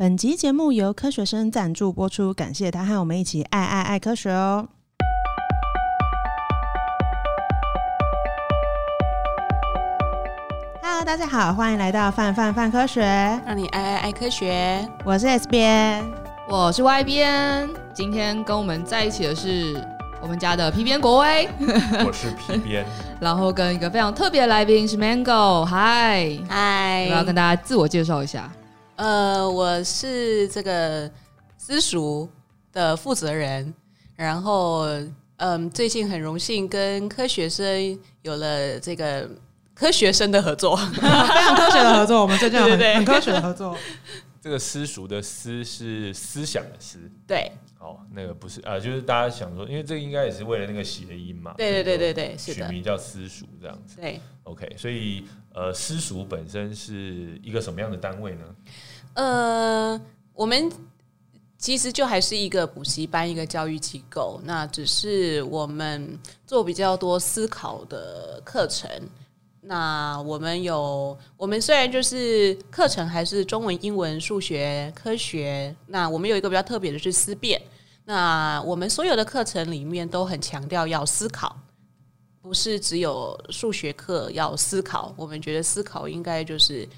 本集节目由科学生赞助播出，感谢他和我们一起爱爱爱科学哦。Hello，大家好，欢迎来到范范范科学，让你爱爱爱科学。我是 S 边，我是 Y 边。今天跟我们在一起的是我们家的皮鞭国威，我是皮鞭，然后跟一个非常特别的来宾是 Mango，嗨嗨，我要跟大家自我介绍一下。呃，我是这个私塾的负责人，然后嗯，最近很荣幸跟科学生有了这个。科学生的合作，非常科学的合作。我们最近有很，科学的合作。这个私塾的“私”是思想的“思”，对。哦，那个不是啊，就是大家想说，因为这个应该也是为了那个谐音嘛。对对对对对，是取名叫私塾这样子。对，OK，所以呃，私塾本身是一个什么样的单位呢？呃，我们其实就还是一个补习班，一个教育机构。那只是我们做比较多思考的课程。那我们有，我们虽然就是课程还是中文、英文、数学、科学，那我们有一个比较特别的是思辨。那我们所有的课程里面都很强调要思考，不是只有数学课要思考。我们觉得思考应该就是，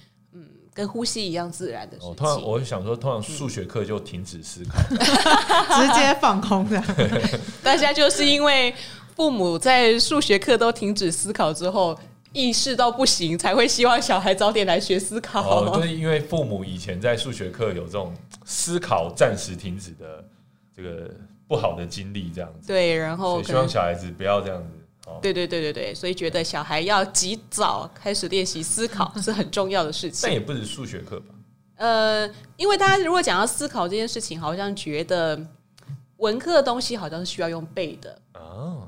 跟呼吸一样自然的事情。哦，通常我想说，通常数学课就停止思考，嗯、直接放空的。大家就是因为父母在数学课都停止思考之后。意识到不行，才会希望小孩早点来学思考。哦，就是因为父母以前在数学课有这种思考暂时停止的这个不好的经历，这样子。对，然后希望小孩子不要这样子。哦，对对对对对，所以觉得小孩要及早开始练习思考 是很重要的事情。但也不止数学课吧？呃，因为大家如果讲到思考这件事情，好像觉得文科的东西好像是需要用背的。哦。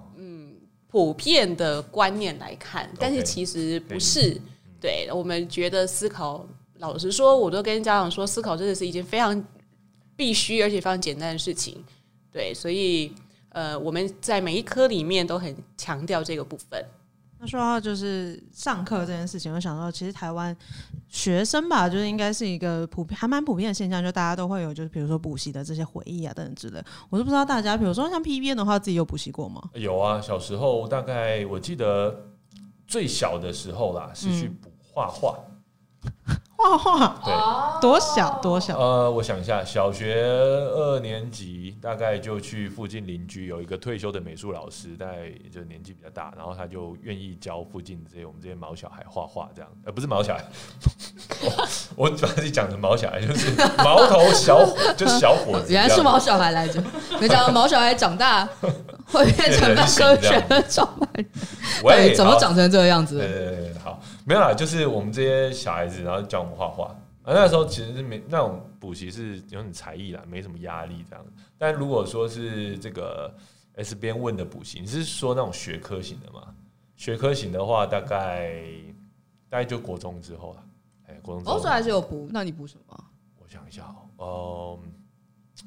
普遍的观念来看，但是其实不是。对，我们觉得思考，老实说，我都跟家长说，思考真的是一件非常必须而且非常简单的事情。对，所以呃，我们在每一科里面都很强调这个部分。那说到就是上课这件事情，我想到其实台湾学生吧，就是应该是一个普遍还蛮普遍的现象，就大家都会有，就是比如说补习的这些回忆啊等等之类。我都不知道大家，比如说像 PBN 的话，自己有补习过吗？有啊，小时候大概我记得最小的时候啦，是去补画画。嗯画画，对，多小多小？呃，我想一下，小学二年级大概就去附近邻居有一个退休的美术老师，大概就年纪比较大，然后他就愿意教附近这些我们这些毛小孩画画，这样，呃，不是毛小孩，我主要是讲的毛小孩就是毛头小伙，就是小伙子，原来是毛小孩来着，没想到毛小孩长大会变成科学的状态，喂，怎么长成这个样子？对对对，好。没有啦，就是我们这些小孩子，然后教我们画画。啊，那时候其实是没那种补习是有点才艺啦，没什么压力这样。但如果说是这个 S 边问的补习，你是说那种学科型的吗？学科型的话，大概大概就国中之后了。哎，国中之后还是有补？那你补什么？我想一下哦，嗯，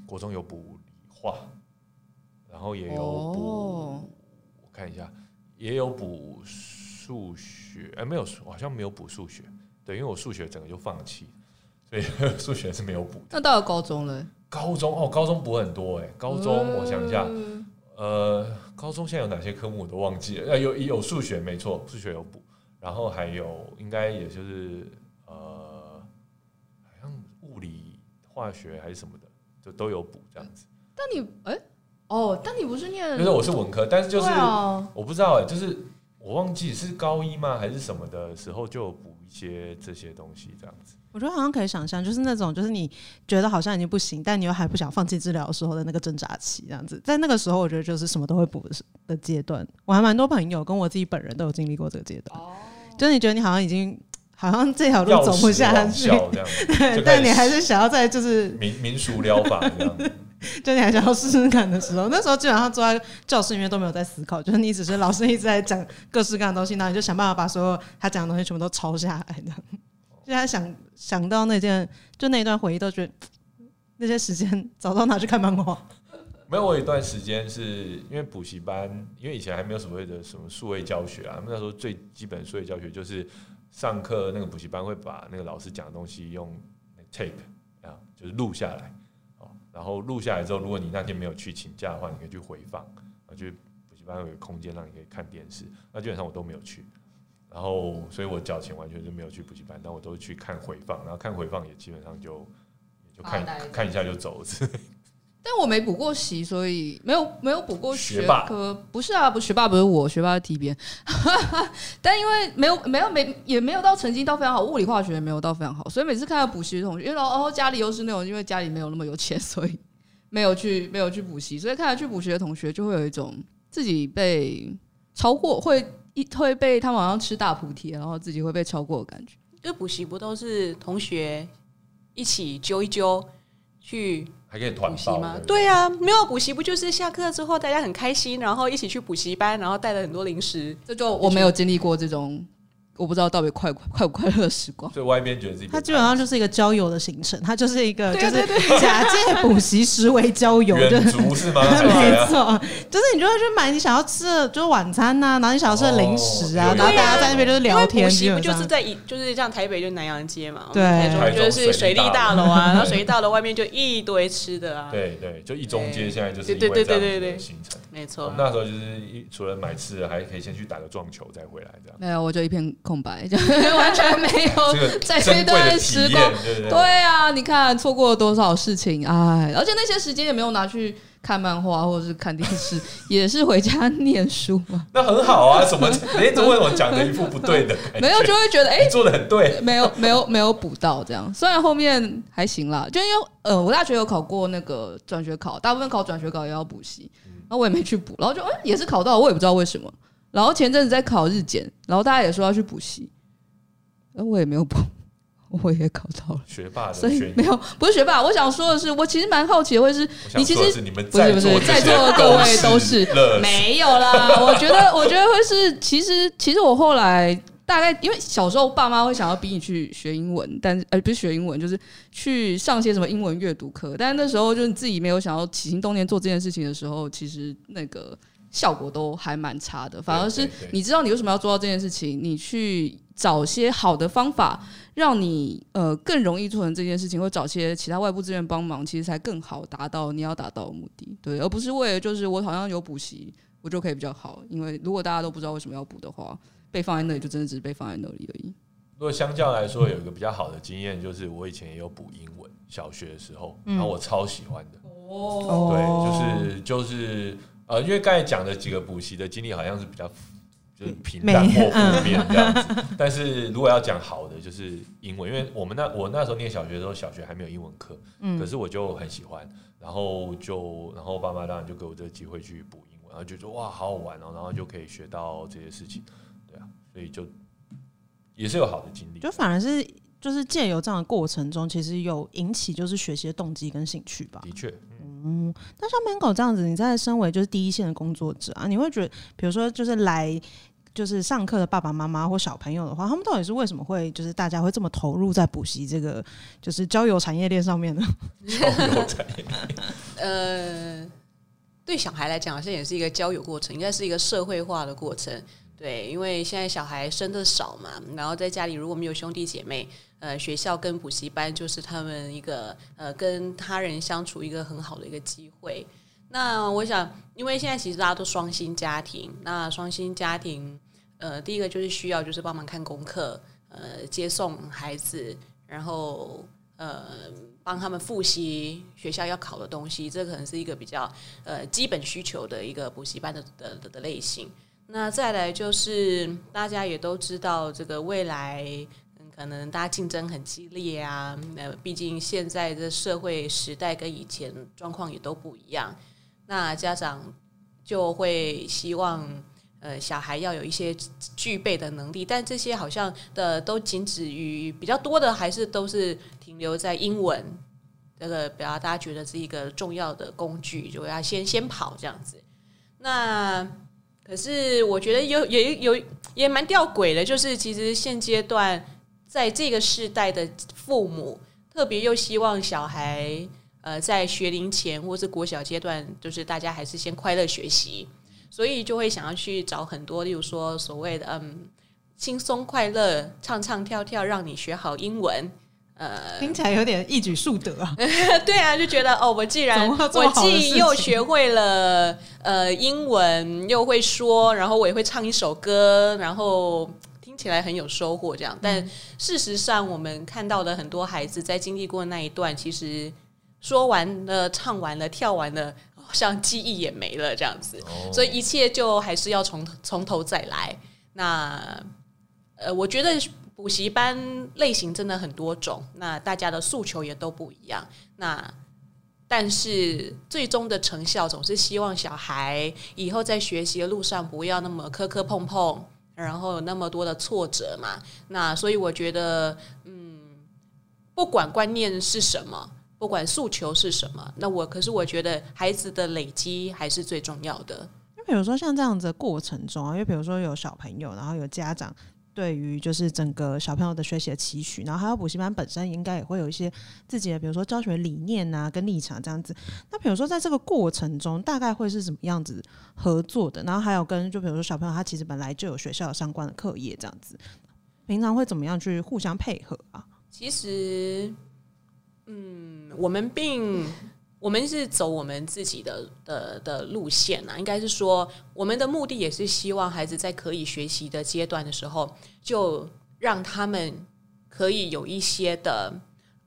国中有补理化，然后也有补，我看一下，也有补。数学哎，没有，好像没有补数学。对，因为我数学整个就放弃，所以 数学是没有补的。那到了高中了？高中哦，高中补很多哎。高中我想一下，呃，高中现在有哪些科目我都忘记了。呃，有有数学没错，数学有补，然后还有应该也就是呃，好像物理、化学还是什么的，就都有补这样子。但你哎哦，但你不是念？就是我是文科，但是就是我不知道哎，就是。我忘记是高一吗，还是什么的时候就补一些这些东西，这样子。我觉得好像可以想象，就是那种，就是你觉得好像已经不行，但你又还不想放弃治疗的时候的那个挣扎期，这样子。在那个时候，我觉得就是什么都会补的阶段。我还蛮多朋友跟我自己本人都有经历过这个阶段。哦。就是你觉得你好像已经好像这条路走不下去，对，但你还是想要在就是民民俗疗法这样子。就你还想要试试看的时候，那时候基本上坐在教室里面都没有在思考，就是你只是老师一直在讲各式各样的东西，然后你就想办法把所有他讲的东西全部都抄下来的。现在想想到那件，就那一段回忆，都觉得那些时间早知道拿去看漫画。没有，我有一段时间是因为补习班，因为以前还没有所谓的什么数位教学啊，那时候最基本数位教学就是上课那个补习班会把那个老师讲的东西用 tape。啊，就是录下来，然后录下来之后，如果你那天没有去请假的话，你可以去回放，啊，就补习班有个空间让你可以看电视。那基本上我都没有去，然后所以我缴钱完全是没有去补习班，但我都去看回放，然后看回放也基本上就也就看看一下就走了。但我没补过习，所以没有没有补过学科。不是啊，不学霸不是我，学霸是 T 边。但因为没有没有没也没有到成绩到非常好，物理化学也没有到非常好，所以每次看到补习的同学，因为然后家里又是那种因为家里没有那么有钱，所以没有去没有去补习，所以看到去补习的同学就会有一种自己被超过，会一会被他们好像吃大补贴，然后自己会被超过的感觉。因为补习不都是同学一起揪一揪去？还可以团习吗？对啊，没有补习不就是下课之后大家很开心，然后一起去补习班，然后带了很多零食。这就我没有经历过这种。我不知道到底快快不快乐的时光。所以外面觉得自己，他基本上就是一个郊游的行程，他就是一个就是假借补习实为郊游的，远足是吗？没错，就是你就会去买你想要吃的，就是晚餐呐，然后你想要吃的零食啊，然后大家在那边就是聊天。补习不就是在一就是像台北就南阳街嘛，对，就是水利大楼啊，然后水利大楼外面就一堆吃的啊，对对，就一中街现在就是对对对对对行程，没错。那时候就是一除了买吃的，还可以先去打个撞球再回来这样。没有，我就一片。空白，就 完全没有在这段时光。对啊，你看错过了多少事情，哎，而且那些时间也没有拿去看漫画或者是看电视，也是回家念书嘛。那很好啊，怎么？哎，怎么为什么讲的一副不对的？没有，就会觉得哎，做的很对。没有，没有，没有补到这样。虽然后面还行啦，就因为呃，我大学有考过那个转学考，大部分考转学考也要补习，然后我也没去补，然后就哎，也是考到，我也不知道为什么。然后前阵子在考日检，然后大家也说要去补习，而我也没有补，我也考到了学霸的，所以没有不是学霸。我想说的是，我其实蛮好奇的，会是你其实不是不是在座的各位都是没有啦。我觉得 我觉得会是，其实其实我后来大概因为小时候爸妈会想要逼你去学英文，但是呃不是学英文，就是去上些什么英文阅读课。但是那时候就是你自己没有想要起心动念做这件事情的时候，其实那个。效果都还蛮差的，反而是你知道你为什么要做到这件事情，你去找些好的方法，让你呃更容易做成这件事情，或找些其他外部资源帮忙，其实才更好达到你要达到的目的，对，而不是为了就是我好像有补习，我就可以比较好，因为如果大家都不知道为什么要补的话，被放在那里就真的只是被放在那里而已。如果相较来说，有一个比较好的经验，就是我以前也有补英文，小学的时候，然后我超喜欢的，哦，对，就是就是。呃，因为刚才讲的几个补习的经历，好像是比较就是平淡或负面这样子。但是如果要讲好的，就是英文，因为我们那我那时候念小学的时候，小学还没有英文课，嗯，可是我就很喜欢，然后就然后爸妈当然就给我这个机会去补英文，然后就说哇好好玩哦，然后就可以学到这些事情，对啊，所以就也是有好的经历。就反而是就是借由这样的过程中，其实有引起就是学习的动机跟兴趣吧。的确。嗯，那像 Mango 这样子，你在身为就是第一线的工作者啊，你会觉得，比如说就是来就是上课的爸爸妈妈或小朋友的话，他们到底是为什么会就是大家会这么投入在补习这个就是交友产业链上面呢？交友产业，呃，对小孩来讲，好像也是一个交友过程，应该是一个社会化的过程。对，因为现在小孩生的少嘛，然后在家里如果没有兄弟姐妹，呃，学校跟补习班就是他们一个呃跟他人相处一个很好的一个机会。那我想，因为现在其实大家都双薪家庭，那双薪家庭，呃，第一个就是需要就是帮忙看功课，呃，接送孩子，然后呃帮他们复习学校要考的东西，这可能是一个比较呃基本需求的一个补习班的的的类型。那再来就是大家也都知道，这个未来，可能大家竞争很激烈啊。呃，毕竟现在的社会时代跟以前状况也都不一样。那家长就会希望，呃，小孩要有一些具备的能力，但这些好像的都仅止于比较多的，还是都是停留在英文这个，比较大家觉得是一个重要的工具，就要先先跑这样子。那可是我觉得有也有也蛮吊诡的，就是其实现阶段在这个世代的父母，特别又希望小孩呃在学龄前或是国小阶段，就是大家还是先快乐学习，所以就会想要去找很多，例如说所谓的嗯轻松快乐唱唱跳跳，让你学好英文呃，听起来有点一举数得啊。对啊，就觉得哦，我既然我既又学会了呃英文，又会说，然后我也会唱一首歌，然后听起来很有收获这样。但事实上，我们看到的很多孩子在经历过那一段，其实说完了、唱完了、跳完了，好像记忆也没了这样子。所以一切就还是要从从头再来。那呃，我觉得。补习班类型真的很多种，那大家的诉求也都不一样。那但是最终的成效总是希望小孩以后在学习的路上不要那么磕磕碰碰，然后有那么多的挫折嘛。那所以我觉得，嗯，不管观念是什么，不管诉求是什么，那我可是我觉得孩子的累积还是最重要的。那比如说像这样子的过程中啊，因为比如说有小朋友，然后有家长。对于就是整个小朋友的学习的期许，然后还有补习班本身应该也会有一些自己的，比如说教学理念啊跟立场这样子。那比如说在这个过程中，大概会是什么样子合作的？然后还有跟就比如说小朋友他其实本来就有学校相关的课业这样子，平常会怎么样去互相配合啊？其实，嗯，我们并。我们是走我们自己的的的路线啊，应该是说，我们的目的也是希望孩子在可以学习的阶段的时候，就让他们可以有一些的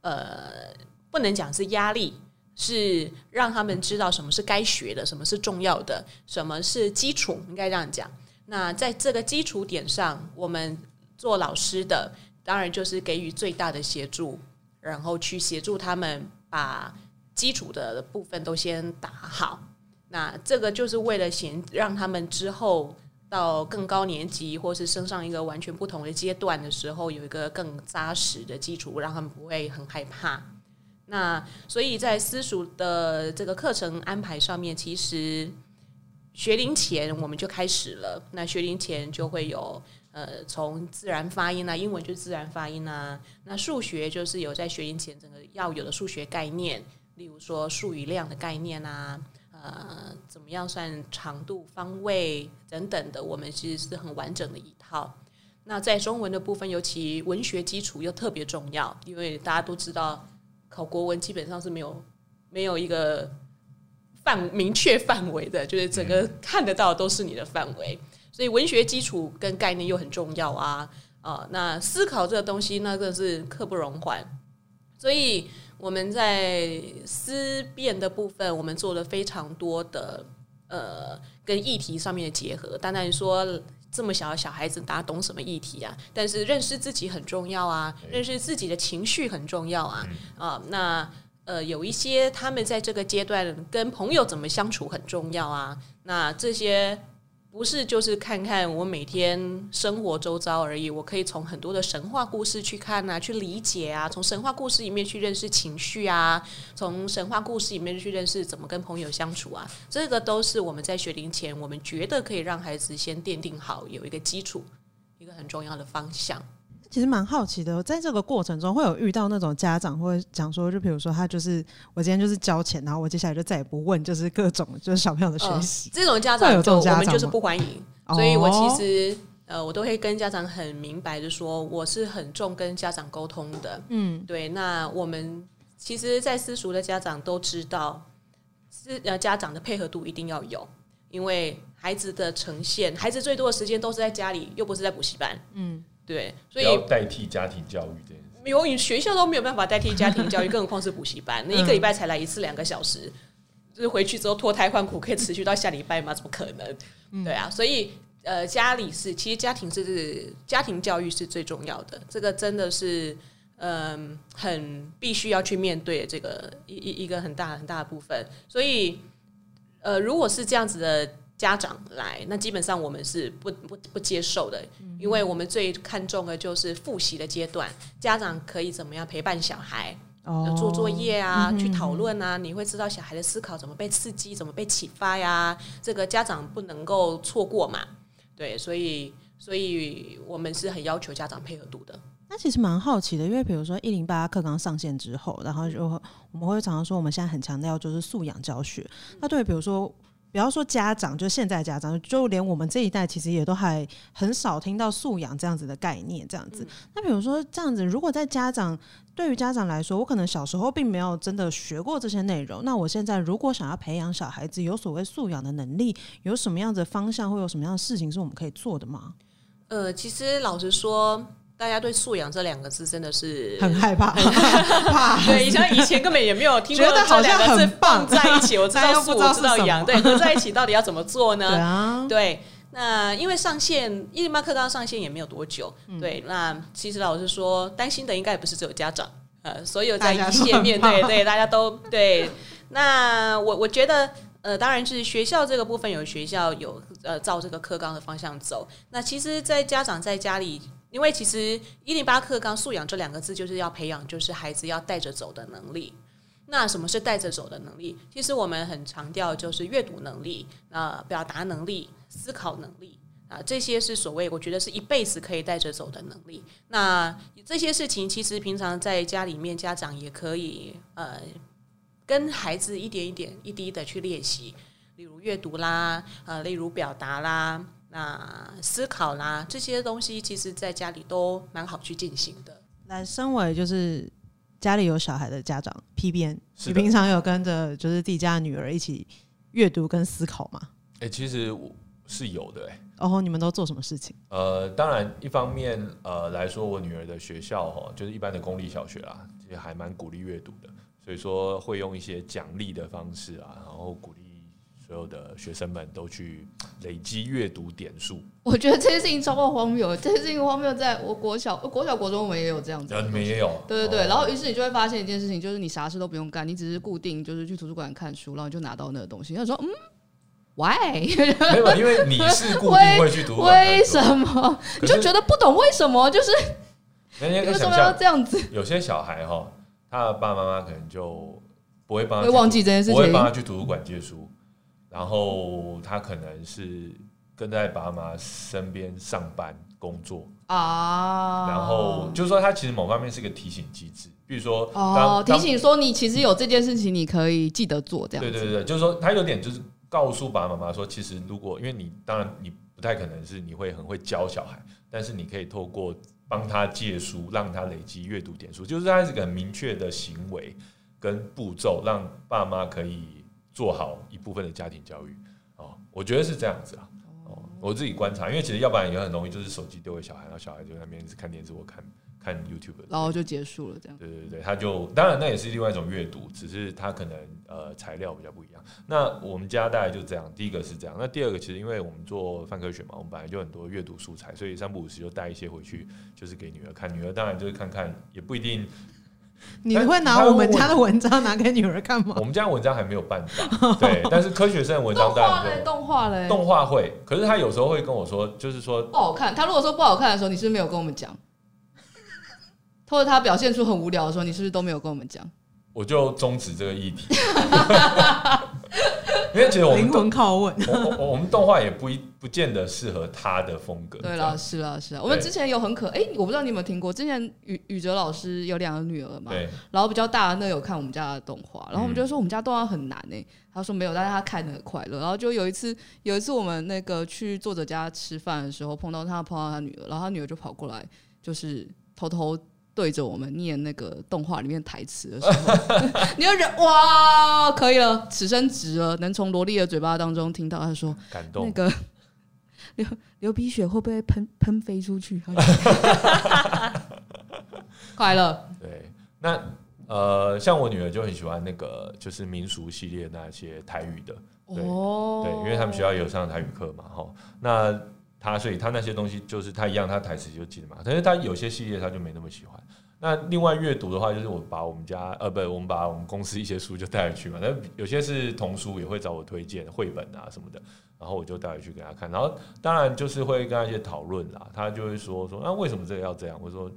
呃，不能讲是压力，是让他们知道什么是该学的，什么是重要的，什么是基础，应该这样讲。那在这个基础点上，我们做老师的当然就是给予最大的协助，然后去协助他们把。基础的部分都先打好，那这个就是为了先让他们之后到更高年级，或是升上一个完全不同的阶段的时候，有一个更扎实的基础，让他们不会很害怕。那所以在私塾的这个课程安排上面，其实学龄前我们就开始了。那学龄前就会有呃，从自然发音啊，英文就自然发音啊，那数学就是有在学龄前整个要有的数学概念。例如说数语量的概念啊，呃，怎么样算长度、方位等等的，我们其实是很完整的一套。那在中文的部分，尤其文学基础又特别重要，因为大家都知道考国文基本上是没有没有一个范明确范围的，就是整个看得到都是你的范围，所以文学基础跟概念又很重要啊啊、那思考这个东西，那个是刻不容缓，所以。我们在思辨的部分，我们做了非常多的呃跟议题上面的结合。当然说这么小的小孩子哪懂什么议题啊？但是认识自己很重要啊，认识自己的情绪很重要啊啊。那呃有一些他们在这个阶段跟朋友怎么相处很重要啊。那这些。不是，就是看看我每天生活周遭而已。我可以从很多的神话故事去看啊，去理解啊，从神话故事里面去认识情绪啊，从神话故事里面去认识怎么跟朋友相处啊。这个都是我们在学龄前，我们觉得可以让孩子先奠定好有一个基础，一个很重要的方向。其实蛮好奇的，在这个过程中会有遇到那种家长会讲说，就比如说他就是我今天就是交钱，然后我接下来就再也不问，就是各种就是小朋友的学习、呃，这种家长有这种家长我们就是不欢迎。所以我其实呃，我都会跟家长很明白的说，我是很重跟家长沟通的。嗯，对。那我们其实，在私塾的家长都知道，是呃家长的配合度一定要有，因为孩子的呈现，孩子最多的时间都是在家里，又不是在补习班。嗯。对，所以要代替家庭教育这件事，有你学校都没有办法代替家庭教育，更何况是补习班？那一个礼拜才来一次两个小时，就是回去之后脱胎换骨，可以持续到下礼拜吗？怎么可能？对啊，所以呃，家里是其实家庭是家庭教育是最重要的，这个真的是嗯、呃，很必须要去面对这个一一一个很大很大的部分。所以呃，如果是这样子的。家长来，那基本上我们是不不不接受的，因为我们最看重的就是复习的阶段，家长可以怎么样陪伴小孩，哦、做作业啊，去讨论啊，你会知道小孩的思考怎么被刺激，怎么被启发呀，这个家长不能够错过嘛，对，所以所以我们是很要求家长配合度的。那其实蛮好奇的，因为比如说一零八课纲上线之后，然后就我们会常常说，我们现在很强调就是素养教学，那对，比如说。不要说家长，就现在家长，就连我们这一代，其实也都还很少听到素养这样子的概念。这样子，嗯、那比如说这样子，如果在家长对于家长来说，我可能小时候并没有真的学过这些内容，那我现在如果想要培养小孩子有所谓素养的能力，有什么样的方向，会有什么样的事情是我们可以做的吗？呃，其实老实说。大家对“素养”这两个字真的是很害怕，怕 对，以前以前根本也没有听过这两个字放在一起。我知道 “素”，知道“养”，对，合在一起到底要怎么做呢？对啊，对。那因为上线一零八课纲上线也没有多久，嗯、对。那其实老实说，担心的应该也不是只有家长，呃，所有在一线面对对，大家都对。那我我觉得，呃，当然是学校这个部分有学校有呃照这个课纲的方向走。那其实，在家长在家里。因为其实一零八课纲素养这两个字就是要培养，就是孩子要带着走的能力。那什么是带着走的能力？其实我们很强调就是阅读能力、啊表达能力、思考能力啊，这些是所谓我觉得是一辈子可以带着走的能力。那这些事情其实平常在家里面，家长也可以呃跟孩子一点一点一滴的去练习，例如阅读啦，呃，例如表达啦。那思考啦，这些东西其实在家里都蛮好去进行的。那身为就是家里有小孩的家长，P 编，你平常有跟着就是自己家的女儿一起阅读跟思考吗？哎、欸，其实我是有的哎、欸。哦，oh, 你们都做什么事情？呃，当然，一方面呃来说，我女儿的学校哈，就是一般的公立小学啦，其实还蛮鼓励阅读的，所以说会用一些奖励的方式啊，然后鼓励。所有的学生们都去累积阅读点数。我觉得这件事情超过荒谬，这件事情荒谬在我国小、国小、国中我们也有这样子。你们也有？对对对。然后于是你就会发现一件事情，就是你啥事都不用干，你只是固定就是去图书馆看书，然后你就拿到那个东西。他说：“嗯，why？” 没有，因为你是固定会去图书馆。为什么？你就觉得不懂为什么？就是为什么要这样子？有些小孩哈，他的爸爸妈妈可能就不会帮他，会忘记这件事情，不会帮他去图书馆借书。然后他可能是跟在爸妈身边上班工作啊，然后就是说他其实某方面是一个提醒机制，比如说哦，提醒说你其实有这件事情，你可以记得做这样。对对对，就是说他有点就是告诉爸爸妈妈说，其实如果因为你当然你不太可能是你会很会教小孩，但是你可以透过帮他借书，让他累积阅读点数，就是他是个很明确的行为跟步骤，让爸妈可以。做好一部分的家庭教育，哦，我觉得是这样子啊。哦，我自己观察，因为其实要不然也很容易，就是手机丢给小孩，然后小孩就在那边看电视或看看 YouTube，然后就结束了这样。对对对，他就当然那也是另外一种阅读，只是他可能呃材料比较不一样。那我们家大概就这样，第一个是这样，那第二个其实因为我们做范科学嘛，我们本来就很多阅读素材，所以三不五时就带一些回去，就是给女儿看。女儿当然就是看看，也不一定。你会拿我们家的文章拿给女儿看吗？我们家的文章还没有办法，对。但是科学生的文章当然动画嘞，动画会。可是他有时候会跟我说，就是说不好看。他如果说不好看的时候，你是不是没有跟我们讲？或者他表现出很无聊的时候，你是不是都没有跟我们讲？我就终止这个议题。因为其实我们灵魂拷问，我我我们动画也不一不见得适合他的风格。对了，是啊，是啊。我们之前有很可哎、欸，我不知道你有没有听过，之前宇宇哲老师有两个女儿嘛，对然后比较大的那有看我们家的动画，然后我们就说我们家动画很难呢、欸。他说没有，但是他看的很快乐。然后就有一次，有一次我们那个去作者家吃饭的时候，碰到他，碰到他女儿，然后他女儿就跑过来，就是偷偷。对着我们念那个动画里面台词的时候，你就觉得哇，可以了，此生值了，能从萝莉的嘴巴当中听到他说感动，那个流流鼻血会不会喷喷飞出去？快乐。对，那呃，像我女儿就很喜欢那个就是民俗系列那些台语的，对、哦、对，因为他们学校也有上台语课嘛，哈，那。他所以他那些东西就是他一样，他台词就记得嘛。但是他有些系列他就没那么喜欢。那另外阅读的话，就是我把我们家呃不，我们把我们公司一些书就带回去嘛。那有些是童书，也会找我推荐绘本啊什么的，然后我就带回去给他看。然后当然就是会跟他一些讨论啦。他就会说说那、为什么这个要这样？我说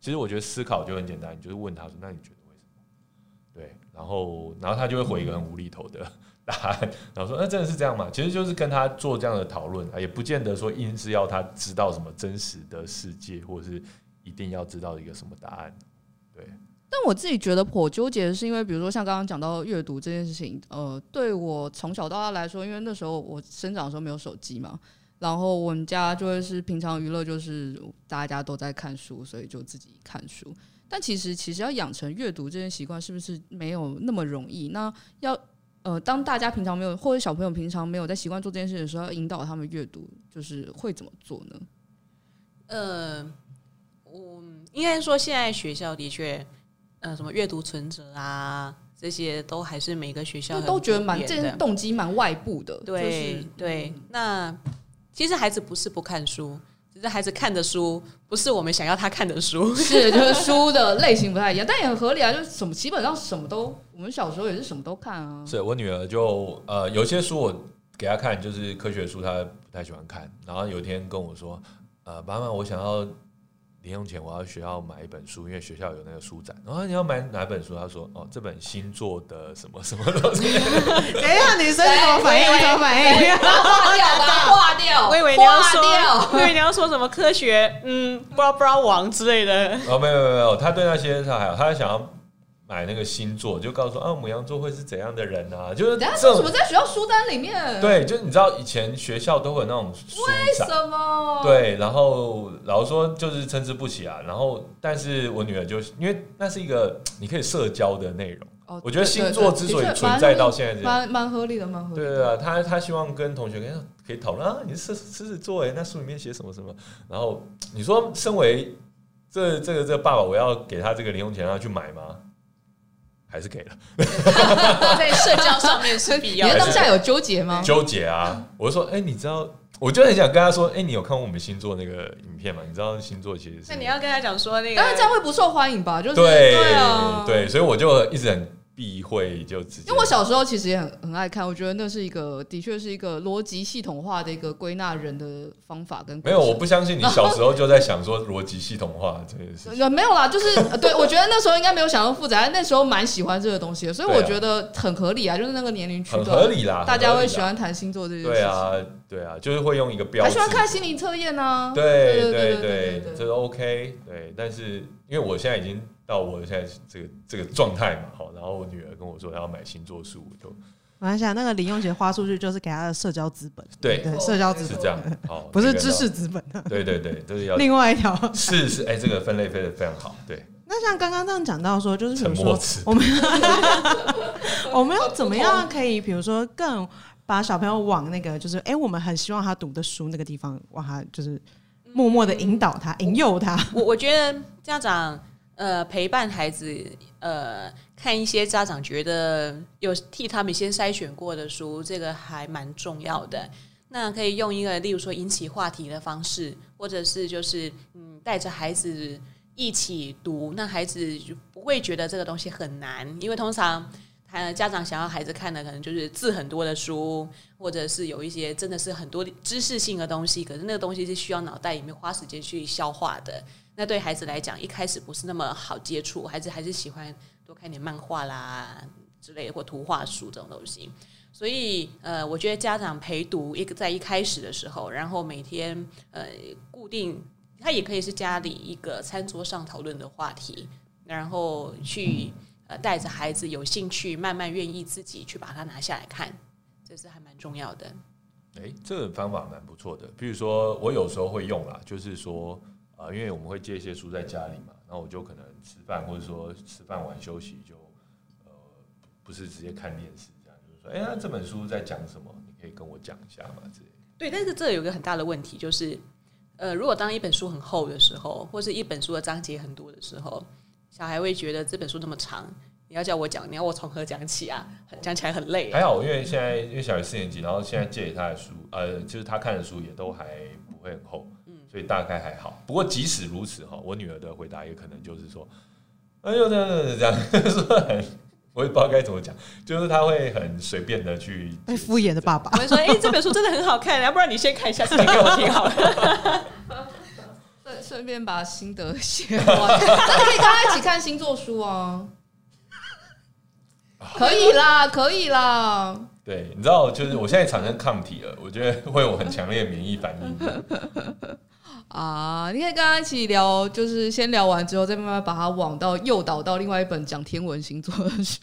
其实我觉得思考就很简单，你就是问他说那你觉得为什么？对，然后然后他就会回一个很无厘头的。答案，然后说：“那真的是这样吗？”其实就是跟他做这样的讨论，也不见得说硬是要他知道什么真实的世界，或者是一定要知道一个什么答案。对，但我自己觉得颇纠结是，因为比如说像刚刚讲到阅读这件事情，呃，对我从小到大来说，因为那时候我生长的时候没有手机嘛，然后我们家就会是平常娱乐就是大家都在看书，所以就自己看书。但其实其实要养成阅读这件习惯，是不是没有那么容易？那要呃，当大家平常没有或者小朋友平常没有在习惯做这件事的时候，要引导他们阅读，就是会怎么做呢？呃，我应该说现在学校的确。呃，什么阅读存折啊，这些都还是每个学校都觉得蛮这些动机蛮外部的。对、就是、对，那其实孩子不是不看书，只是孩子看的书不是我们想要他看的书，是就是书的类型不太一样，但也很合理啊。就是什么基本上什么都，我们小时候也是什么都看啊。是我女儿就呃有些书我给她看，就是科学书，她不太喜欢看。然后有一天跟我说，呃，妈妈，我想要。零用钱，我要学校买一本书，因为学校有那个书展。然后你要买哪本书？他说：“哦，这本星座的什么什么东西。”等一下，女生怎么反应？怎么反应？划掉，划掉。我以为你要说，我以为你要说什么科学，嗯，不知道不知道王之类的。哦，没有没有没有，他对那些他还好，他想要。买那个星座，就告诉说啊，母羊座会是怎样的人啊？就是等下为什么在学校书单里面？对，就是你知道以前学校都会有那种书展，为什么？对，然后老师说就是参差不齐啊。然后，但是我女儿就因为那是一个你可以社交的内容。哦，我觉得星座之所以存在到现在，蛮蛮合理的，蛮合理的。对对啊，他他希望跟同学可以可以讨论啊，你是狮狮子座哎，那书里面写什么什么？然后你说，身为这这个这个爸爸，我要给他这个零用钱让他去买吗？还是给了，在社交上面是必要。你当下有纠结吗？纠结啊！我就说，哎、欸，你知道，我就很想跟他说，哎、欸，你有看过我们星座那个影片吗？你知道星座其实是……那你要跟他讲说那个，当然这样会不受欢迎吧？就是对对啊，对，所以我就一直很。避讳就直接，因为我小时候其实也很很爱看，我觉得那是一个的确是一个逻辑系统化的一个归纳人的方法跟没有，我不相信你 小时候就在想说逻辑系统化这件事情。没有啦，就是对我觉得那时候应该没有想那么复杂，那时候蛮喜欢这个东西的，所以我觉得很合理啊，就是那个年龄区很合理啦，大家会喜欢谈星座这件事情。对啊，对啊，就是会用一个标准，还喜欢看心理测验呢。对对对对，这个 OK。对，但是因为我现在已经。到我现在这个这个状态嘛，好，然后我女儿跟我说她要买星座书，我就我在想那个零用钱花出去就是给她的社交资本，对，对，社交资本是这样，好，不是知识资本，对对对，都是要 另外一条，是是，哎，这个分类分的非常好，对。那像刚刚这样讲到说，就是比如说我们 我们要怎么样可以，比如说更把小朋友往那个就是哎，我们很希望他读的书那个地方，往他就是默默的引导他、引诱他。我我觉得家长。呃，陪伴孩子，呃，看一些家长觉得有替他们先筛选过的书，这个还蛮重要的。那可以用一个，例如说引起话题的方式，或者是就是嗯，带着孩子一起读，那孩子就不会觉得这个东西很难，因为通常他家长想要孩子看的可能就是字很多的书，或者是有一些真的是很多知识性的东西，可是那个东西是需要脑袋里面花时间去消化的。那对孩子来讲，一开始不是那么好接触，孩子还是喜欢多看点漫画啦之类，或图画书这种东西。所以，呃，我觉得家长陪读一个在一开始的时候，然后每天呃固定，他也可以是家里一个餐桌上讨论的话题，然后去呃带着孩子有兴趣，慢慢愿意自己去把它拿下来看，这是还蛮重要的。诶，这个方法蛮不错的。比如说，我有时候会用啦，就是说。啊，因为我们会借一些书在家里嘛，然后我就可能吃饭或者说吃饭完休息就，呃，不是直接看电视这样，就是说，哎那，这本书在讲什么？你可以跟我讲一下嘛？之类。对，但是这有一个很大的问题，就是，呃，如果当一本书很厚的时候，或是一本书的章节很多的时候，小孩会觉得这本书那么长，你要叫我讲，你要我从何讲起啊？讲起来很累。还好，因为现在因为小学四年级，然后现在借给他的书，呃，就是他看的书也都还不会很厚。所以大概还好，不过即使如此哈，我女儿的回答也可能就是说，哎呦这样这样说很，我也不知道该怎么讲，就是他会很随便的去，敷衍的爸爸，我会说，哎、欸，这本书真的很好看，要不然你先看一下，先给我听好了，顺顺便把心得写完，可以跟他一起看星座书啊，可以啦，可以啦。对，你知道，就是我现在产生抗体了，我觉得会有很强烈的免疫反应。啊，你可以跟他一起聊，就是先聊完之后，再慢慢把他往到诱导到另外一本讲天文星座的书。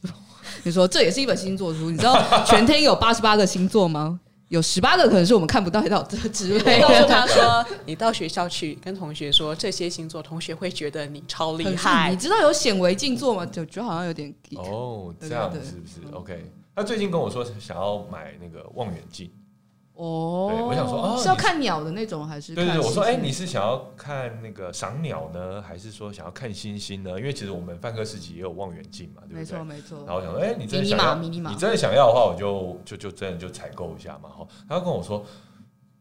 你说这也是一本星座书，你知道全天有八十八个星座吗？有十八个可能是我们看不到的之类。告诉他说，你到学校去跟同学说这 些星座，同学会觉得你超厉害。你知道有显微镜座吗？就觉得好像有点哦，这样子是不是？OK。他最近跟我说想要买那个望远镜。哦，对，我想说，哦，是要看鸟的那种还是？对对对，我说，哎、欸，你是想要看那个赏鸟呢，还是说想要看星星呢？因为其实我们泛科市集也有望远镜嘛，对不对？没错没错。然后我想说，哎、欸，你真的想要，你真的想要的话，我就就就真的就采购一下嘛。哈，他跟我说，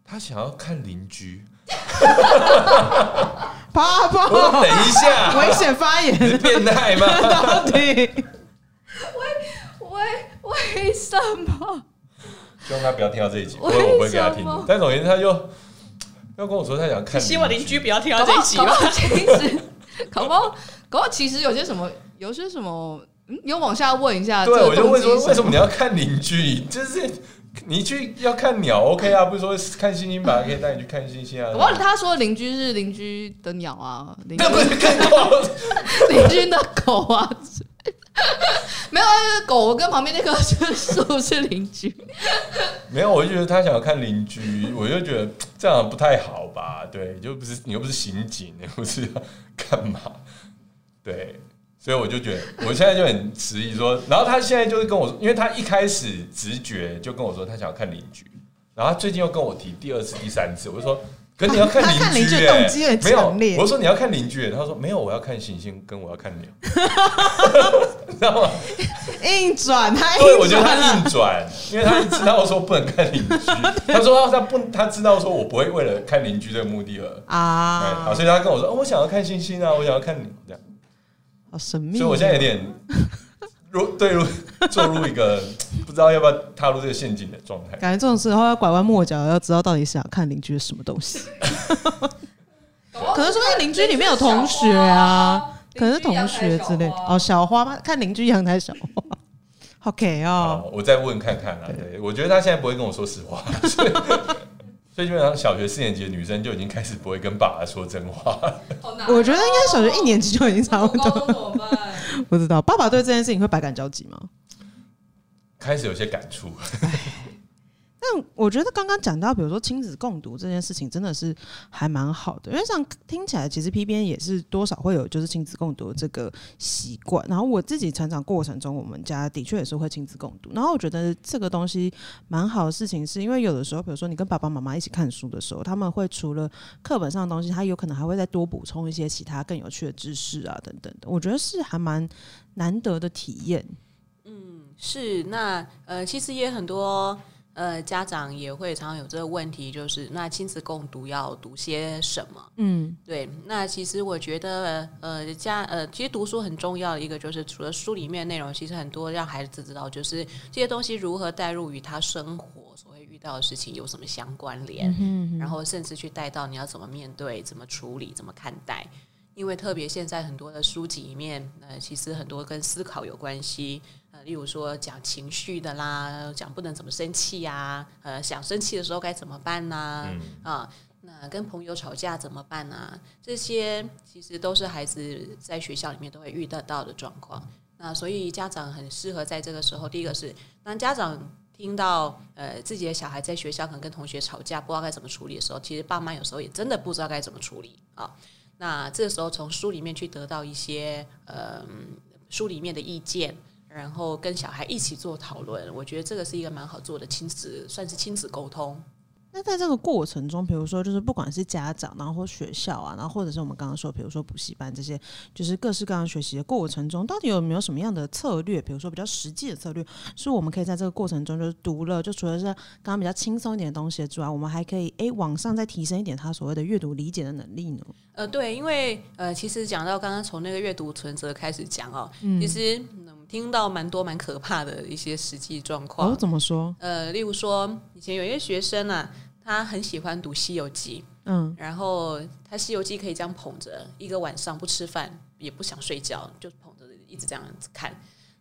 他想要看邻居。爸爸，等一下，危险发言，是变态吗？到底？为为为什么？希望他不要听到这一集，因为我不会给他听。但总言之，他就要跟我说，他想看。希望邻居不要听到这一集吧。其实，搞不好，搞不好，其实有些什么，有些什么，嗯，你往下问一下。对，我就问说，为什么你要看邻居？就是你去要看鸟，OK 啊？不是说看星星吧？可以带你去看星星啊。我他说邻居是邻居的鸟啊，那不是更多 邻居的狗啊。没有，狗跟旁边那棵树是邻居。没有，我就觉得他想要看邻居，我就觉得这样不太好吧？对，就不是你又不是刑警，你不是要干嘛？对，所以我就觉得我现在就很迟疑说，然后他现在就是跟我说，因为他一开始直觉就跟我说他想要看邻居，然后他最近又跟我提第二次、第三次，我就说。可是你要 看邻居，欸，动机很强烈。没有，我说你要看邻居，欸，他说没有，我要看行星，跟我要看鸟，你知道吗？硬转，他对，我觉得他硬转，因为他知道说不能看邻居，他说他不，他知道说我不会为了看邻居这个目的而啊，好，所以他跟我说，哦，我想要看星星啊，我想要看鸟，这样，好神秘，所以我现在有点。入对入做入一个不知道要不要踏入这个陷阱的状态，感觉这种时候要拐弯抹角，要知道到底想看邻居的什么东西。可能说邻居里面有同学啊，可能是同学之类哦，小花吗？看邻居阳台小花，OK 哦。我再问看看啊。对，我觉得他现在不会跟我说实话。所以基本上小学四年级的女生就已经开始不会跟爸爸说真话。我觉得应该小学一年级就已经差不多。不知道爸爸对这件事情会百感交集吗？开始有些感触。但我觉得刚刚讲到，比如说亲子共读这件事情，真的是还蛮好的，因为像听起来，其实 PBN 也是多少会有就是亲子共读这个习惯。然后我自己成长过程中，我们家的确也是会亲子共读。然后我觉得这个东西蛮好的事情，是因为有的时候，比如说你跟爸爸妈妈一起看书的时候，他们会除了课本上的东西，他有可能还会再多补充一些其他更有趣的知识啊等等的。我觉得是还蛮难得的体验。嗯，是。那呃，其实也很多。呃，家长也会常常有这个问题，就是那亲子共读要读些什么？嗯，对。那其实我觉得，呃，家呃，其实读书很重要的一个就是，除了书里面内容，其实很多让孩子知道，就是这些东西如何带入与他生活所会遇到的事情有什么相关联，嗯然后甚至去带到你要怎么面对、怎么处理、怎么看待。因为特别现在很多的书籍里面，呃，其实很多跟思考有关系，呃，例如说讲情绪的啦，讲不能怎么生气呀、啊，呃，想生气的时候该怎么办呢、啊？嗯、啊，那跟朋友吵架怎么办呢、啊？这些其实都是孩子在学校里面都会遇得到的状况。那所以家长很适合在这个时候，第一个是当家长听到呃自己的小孩在学校可能跟同学吵架，不知道该怎么处理的时候，其实爸妈有时候也真的不知道该怎么处理啊。那这时候从书里面去得到一些呃书里面的意见，然后跟小孩一起做讨论，我觉得这个是一个蛮好做的亲子，算是亲子沟通。那在这个过程中，比如说，就是不管是家长，然后或学校啊，然后或者是我们刚刚说，比如说补习班这些，就是各式各样学习的过程中，到底有没有什么样的策略？比如说比较实际的策略，是我们可以在这个过程中，就是读了，就除了是刚刚比较轻松一点的东西之外，我们还可以诶往上再提升一点他所谓的阅读理解的能力呢？呃，对，因为呃，其实讲到刚刚从那个阅读存折开始讲哦，嗯、其实嗯，听到蛮多蛮可怕的一些实际状况。哦，怎么说？呃，例如说以前有一个学生啊。他很喜欢读《西游记》，嗯，然后他《西游记》可以这样捧着，一个晚上不吃饭，也不想睡觉，就捧着一直这样子看。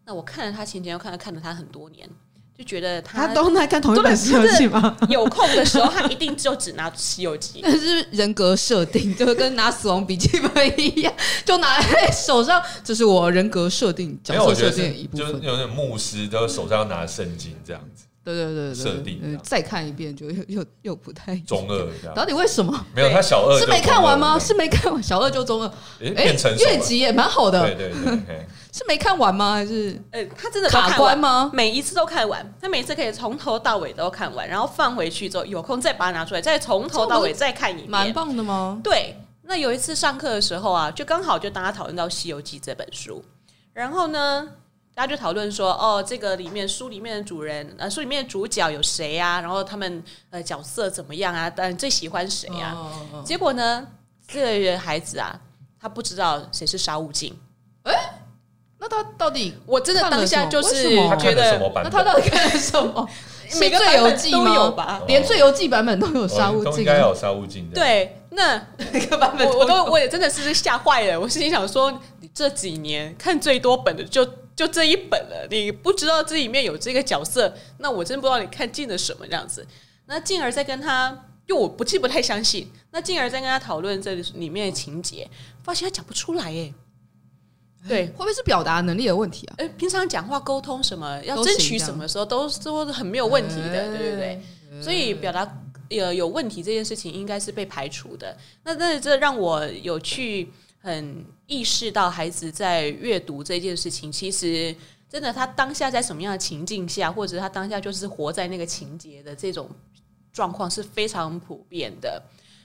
那我看了他前前，又看了看了他很多年，就觉得他他都在看同一本《西游记》吗？有空的时候，他一定就只拿《西游记》。那是人格设定，就跟拿《死亡笔记本》一样，就拿在手上。这是我人格设定、角色设定的一部分。就是有点牧师，都手上要拿圣经这样子。对对对对，设定再看一遍就又 又又不太中二。到底为什么？没有他小二是没看完吗？是没看完，小二就中二。哎，变成越级也蛮好的。对对对，是没看完吗？还是？呃，他真的卡关吗？每一次都看完，他每次可以从头到尾都看完，然后放回去之后，有空再把它拿出来，再从头到尾再看一遍，蛮棒的吗？对。那有一次上课的时候啊，就刚好就大家讨论到《西游记》这本书，然后呢，大家就讨论说，哦，这个里面书里面的主人，呃，书里面的主角有谁啊？然后他们呃角色怎么样啊？当然最喜欢谁呀？哦哦哦。结果呢，这个孩子啊，他不知道谁是沙悟净。哎，那他到底？我真的当下就是觉得，那他到底 看了什么？每个《最游记》都有吧？连《最游记》版本都有沙悟净，应该有沙悟净的。对，那每个版本我都我也真的是吓坏了。我心里想说，你这几年看最多本的就。就这一本了，你不知道这里面有这个角色，那我真不知道你看进了什么这样子。那进而再跟他，因为我不记不太相信。那进而再跟他讨论这里面的情节，发现他讲不出来耶。对，会不会是表达能力的问题啊？哎，平常讲话沟通什么，要争取什么时候都都是很没有问题的，对不对？所以表达有有问题这件事情应该是被排除的。那那这让我有去。很意识到孩子在阅读这件事情，其实真的，他当下在什么样的情境下，或者他当下就是活在那个情节的这种状况是非常普遍的。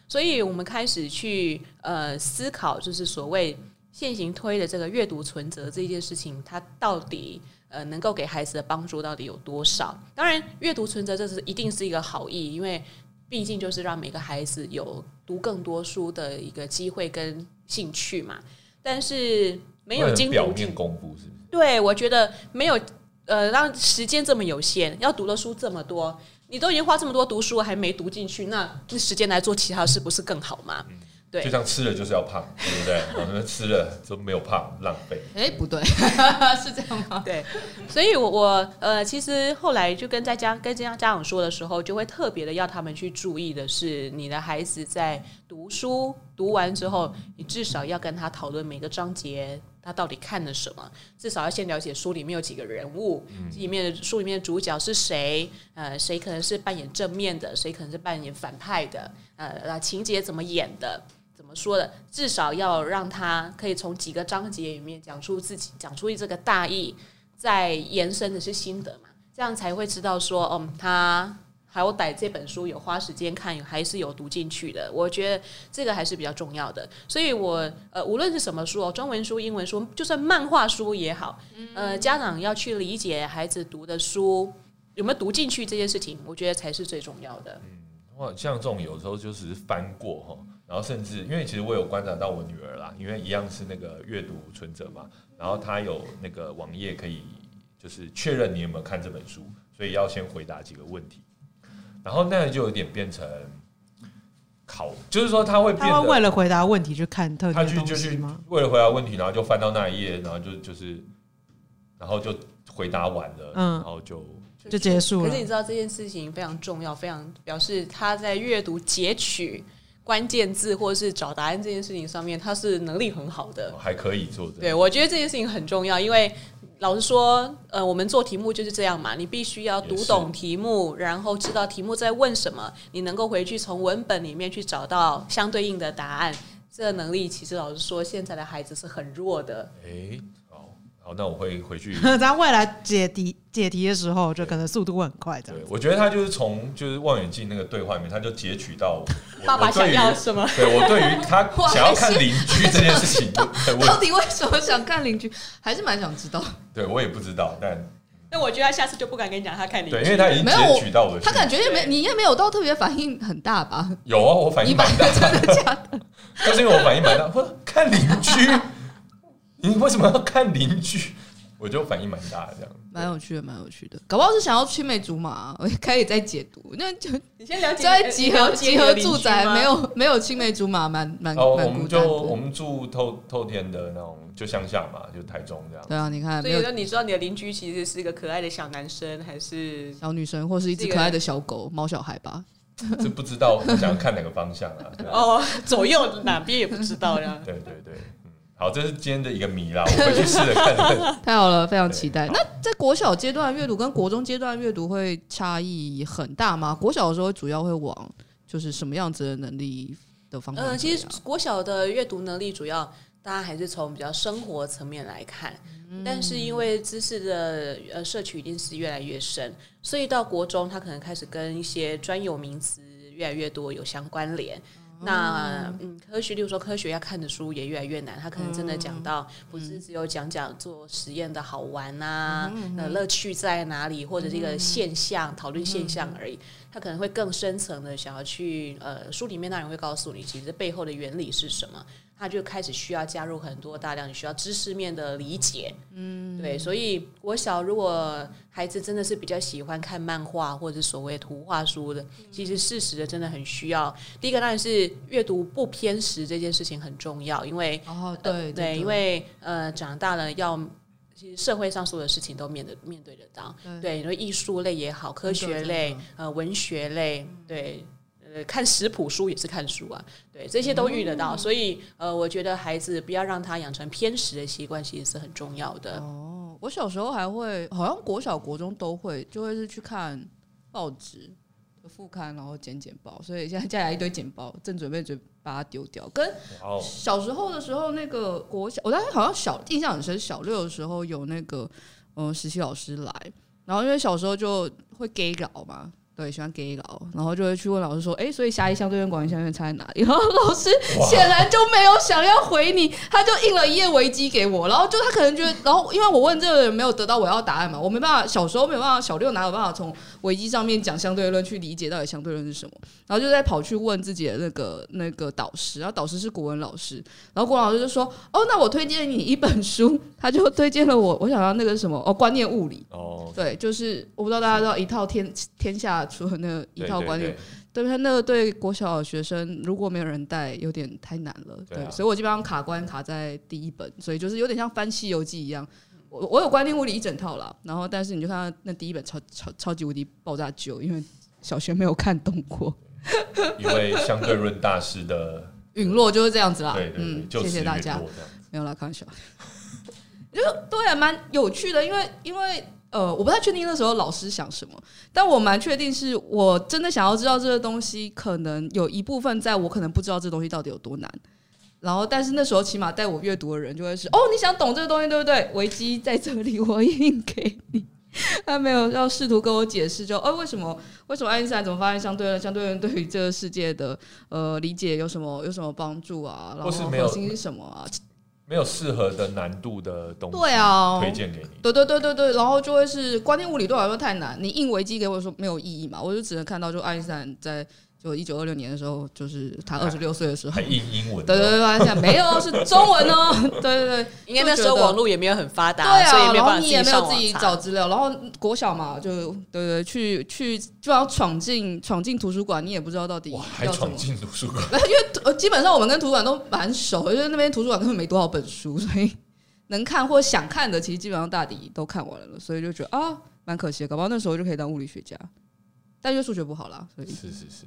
所以我们开始去呃思考，就是所谓现行推的这个阅读存折这件事情，它到底呃能够给孩子的帮助到底有多少？当然，阅读存折这是一定是一个好意，因为毕竟就是让每个孩子有读更多书的一个机会跟。兴趣嘛，但是没有经表面功夫是不是？对，我觉得没有呃，让时间这么有限，要读的书这么多，你都已经花这么多读书还没读进去，那那时间来做其他事不是更好吗？嗯对，就像吃了就是要胖，对不对？我们吃了都没有胖，浪费。哎，不对，是这样吗？对，所以我，我我呃，其实后来就跟在家跟这样家长说的时候，就会特别的要他们去注意的是，你的孩子在读书读完之后，你至少要跟他讨论每个章节他到底看了什么，至少要先了解书里面有几个人物，嗯、里面的书里面的主角是谁，呃，谁可能是扮演正面的，谁可能是扮演反派的，呃，情节怎么演的。么说的？至少要让他可以从几个章节里面讲出自己，讲出这个大意，再延伸的是心得嘛？这样才会知道说，嗯，他好歹这本书有花时间看，还是有读进去的。我觉得这个还是比较重要的。所以我，呃，无论是什么书哦，中文书、英文书，就算漫画书也好，呃，家长要去理解孩子读的书有没有读进去这件事情，我觉得才是最重要的。嗯，哇，像这种有时候就是翻过哈。然后甚至，因为其实我有观察到我女儿啦，因为一样是那个阅读存折嘛，然后她有那个网页可以，就是确认你有没有看这本书，所以要先回答几个问题，然后那个就有点变成考，就是说他会变得，他会为了回答问题去看特定的东西吗？他去就去为了回答问题，然后就翻到那一页，然后就就是，然后就回答完了，嗯，然后就就结束了。可是你知道这件事情非常重要，非常表示他在阅读截取。关键字或者是找答案这件事情上面，他是能力很好的，还可以做。对，我觉得这件事情很重要，因为老实说，呃，我们做题目就是这样嘛，你必须要读懂题目，然后知道题目在问什么，你能够回去从文本里面去找到相对应的答案。这个能力其实老实说，现在的孩子是很弱的。欸那我会回去。咱未来解题解题的时候，就可能速度会很快。这样，我觉得他就是从就是望远镜那个对话里面，他就截取到 爸爸想要什么。对我对于他 想要看邻居这件事情，到底为什么想看邻居，还是蛮想知道。对我也不知道，但那我觉得他下次就不敢跟你讲他看邻居，对，因为他已经截取到我。他感觉也没你也没有到特别反应很大吧？有啊，我反应蛮大，真的假的？就是因为我反应蛮大，看邻居。你为什么要看邻居？我觉得反应蛮大的，这样蛮有趣的，蛮有趣的。搞不好是想要青梅竹马，我可以再解读。那就你先了解，在集合集合住宅没有没有青梅竹马，蛮蛮蛮孤单。我们就我们住透透天的那种，就乡下嘛，就台中这样。对啊，你看，所以说你知道你的邻居其实是一个可爱的小男生，还是小女生，或是一只可爱的小狗、猫小孩吧？这不知道，我想要看哪个方向啊？哦，左右哪边也不知道呀。对对对。好，这是今天的一个谜啦，我回去试着看。太好了，非常期待。那在国小阶段阅读跟国中阶段阅读会差异很大吗？国小的时候主要会往就是什么样子的能力的方向？嗯，其实国小的阅读能力主要大家还是从比较生活层面来看，嗯、但是因为知识的呃摄取一定是越来越深，所以到国中他可能开始跟一些专有名词越来越多有相关联。那嗯，科学，例如说科学要看的书也越来越难，他可能真的讲到不是只有讲讲做实验的好玩呐、啊，呃，乐趣在哪里，或者这个现象讨论现象而已，他可能会更深层的想要去呃，书里面那人会告诉你，其实背后的原理是什么。他就开始需要加入很多大量你需要知识面的理解，嗯，对，所以国小如果孩子真的是比较喜欢看漫画或者所谓图画书的，其实事实的真的很需要。第一个当然是阅读不偏食这件事情很重要，因为哦，对对，因为呃长大了要其实社会上所有的事情都面对面对得到，对，你说艺术类也好，科学类呃文学类，对。呃，看食谱书也是看书啊，对，这些都遇得到，嗯、所以呃，我觉得孩子不要让他养成偏食的习惯，其实是很重要的。哦，我小时候还会，好像国小、国中都会，就会是去看报纸的副刊，然后剪剪报，所以现在 家里来一堆剪报，正准备准把它丢掉。跟小时候的时候，那个国小，我当时好像小印象很深，小六的时候有那个嗯、呃、实习老师来，然后因为小时候就会给稿嘛。对，喜欢给稿，然后就会去问老师说：“哎，所以狭义相对论广义相对论差在哪里？”然 后老师显然就没有想要回你，他就印了一页维基给我，然后就他可能觉得，然后因为我问这个人没有得到我要答案嘛，我没办法，小时候没有办法，小六哪有办法从维基上面讲相对论去理解到底相对论是什么，然后就在跑去问自己的那个那个导师，然后导师是国文老师，然后国文老师就说：“哦，那我推荐你一本书。”他就推荐了我，我想要那个什么？哦，观念物理。哦，对，就是我不知道大家知道一套天天下。除了那个一套观念，对他那个对国小学生如果没有人带，有点太难了。对，所以我基本上卡关卡在第一本，所以就是有点像翻《西游记》一样。我我有观念物理一整套了，然后但是你就看到那第一本超超超级无敌爆炸旧，因为小学没有看懂过。一位相对论大师的陨落就是这样子啦。对对对嗯，谢谢大家。没有啦，开玩笑。就对，还蛮有趣的，因为因为。呃，我不太确定那时候老师想什么，但我蛮确定是我真的想要知道这个东西，可能有一部分在我可能不知道这东西到底有多难。然后，但是那时候起码带我阅读的人就会是，哦，你想懂这个东西对不对？维基在这里，我印给你。他没有要试图跟我解释，就，哦，为什么为什么爱因斯坦怎么发现相对论？相对论对于这个世界的呃理解有什么有什么帮助啊？然后核心是什么啊？没有适合的难度的东西，对啊，推荐给你。对对对对对，然后就会是观念物理对我来说太难，你硬维基给我说没有意义嘛，我就只能看到就爱因斯坦在。就一九二六年的时候，就是他二十六岁的时候，还印英文。对对对，现在没有是中文哦。对对对，应该那时候网络也没有很发达，对啊，所以然后你也没有自己找资料，然后国小嘛，就对对，去去就要闯进闯进图书馆，你也不知道到底还闯进图书馆。因为基本上我们跟图书馆都蛮熟，因为那边图书馆根本没多少本书，所以能看或想看的，其实基本上大抵都看完了，所以就觉得啊，蛮可惜的，搞不好那时候就可以当物理学家，但因为数学不好啦，所以是是是。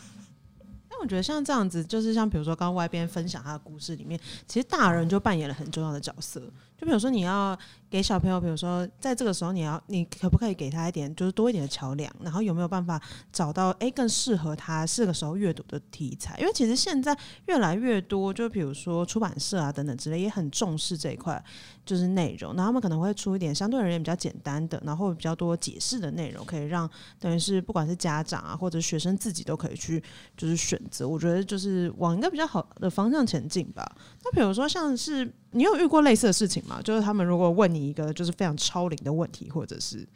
我觉得像这样子，就是像比如说刚外边分享他的故事里面，其实大人就扮演了很重要的角色。就比如说你要给小朋友，比如说在这个时候，你要你可不可以给他一点，就是多一点的桥梁，然后有没有办法找到诶更适合他这个时候阅读的题材？因为其实现在越来越多，就比如说出版社啊等等之类，也很重视这一块。就是内容，那他们可能会出一点相对而言比较简单的，然后比较多解释的内容，可以让等于是不管是家长啊或者学生自己都可以去就是选择。我觉得就是往一个比较好的方向前进吧。那比如说像是你有遇过类似的事情吗？就是他们如果问你一个就是非常超龄的问题，或者是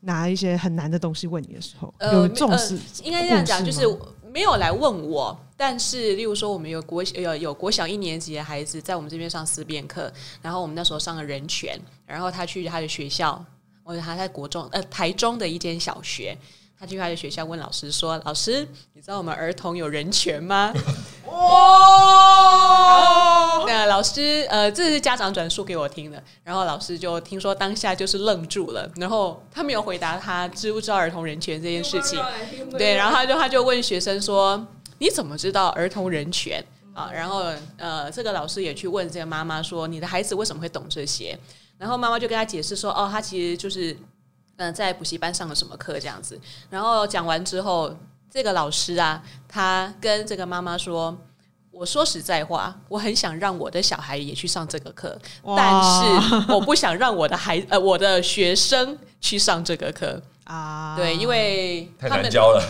拿一些很难的东西问你的时候，呃、有重视、呃、应该这样讲，就是。没没有来问我。但是，例如说，我们有国有有国小一年级的孩子在我们这边上思辨课，然后我们那时候上了人权，然后他去他的学校，我他在国中呃台中的一间小学。他去他的学校问老师说：“老师，你知道我们儿童有人权吗？”哇！那老师，呃，这是家长转述给我听的。然后老师就听说当下就是愣住了，然后他没有回答他知不知道儿童人权这件事情。对，然后他就他就问学生说：“你怎么知道儿童人权啊？”然后呃，这个老师也去问这个妈妈说：“你的孩子为什么会懂这些？”然后妈妈就跟他解释说：“哦，他其实就是。”嗯，在补习班上了什么课这样子，然后讲完之后，这个老师啊，他跟这个妈妈说：“我说实在话，我很想让我的小孩也去上这个课，但是我不想让我的孩呃我的学生去上这个课啊。对，因为他们太难教了。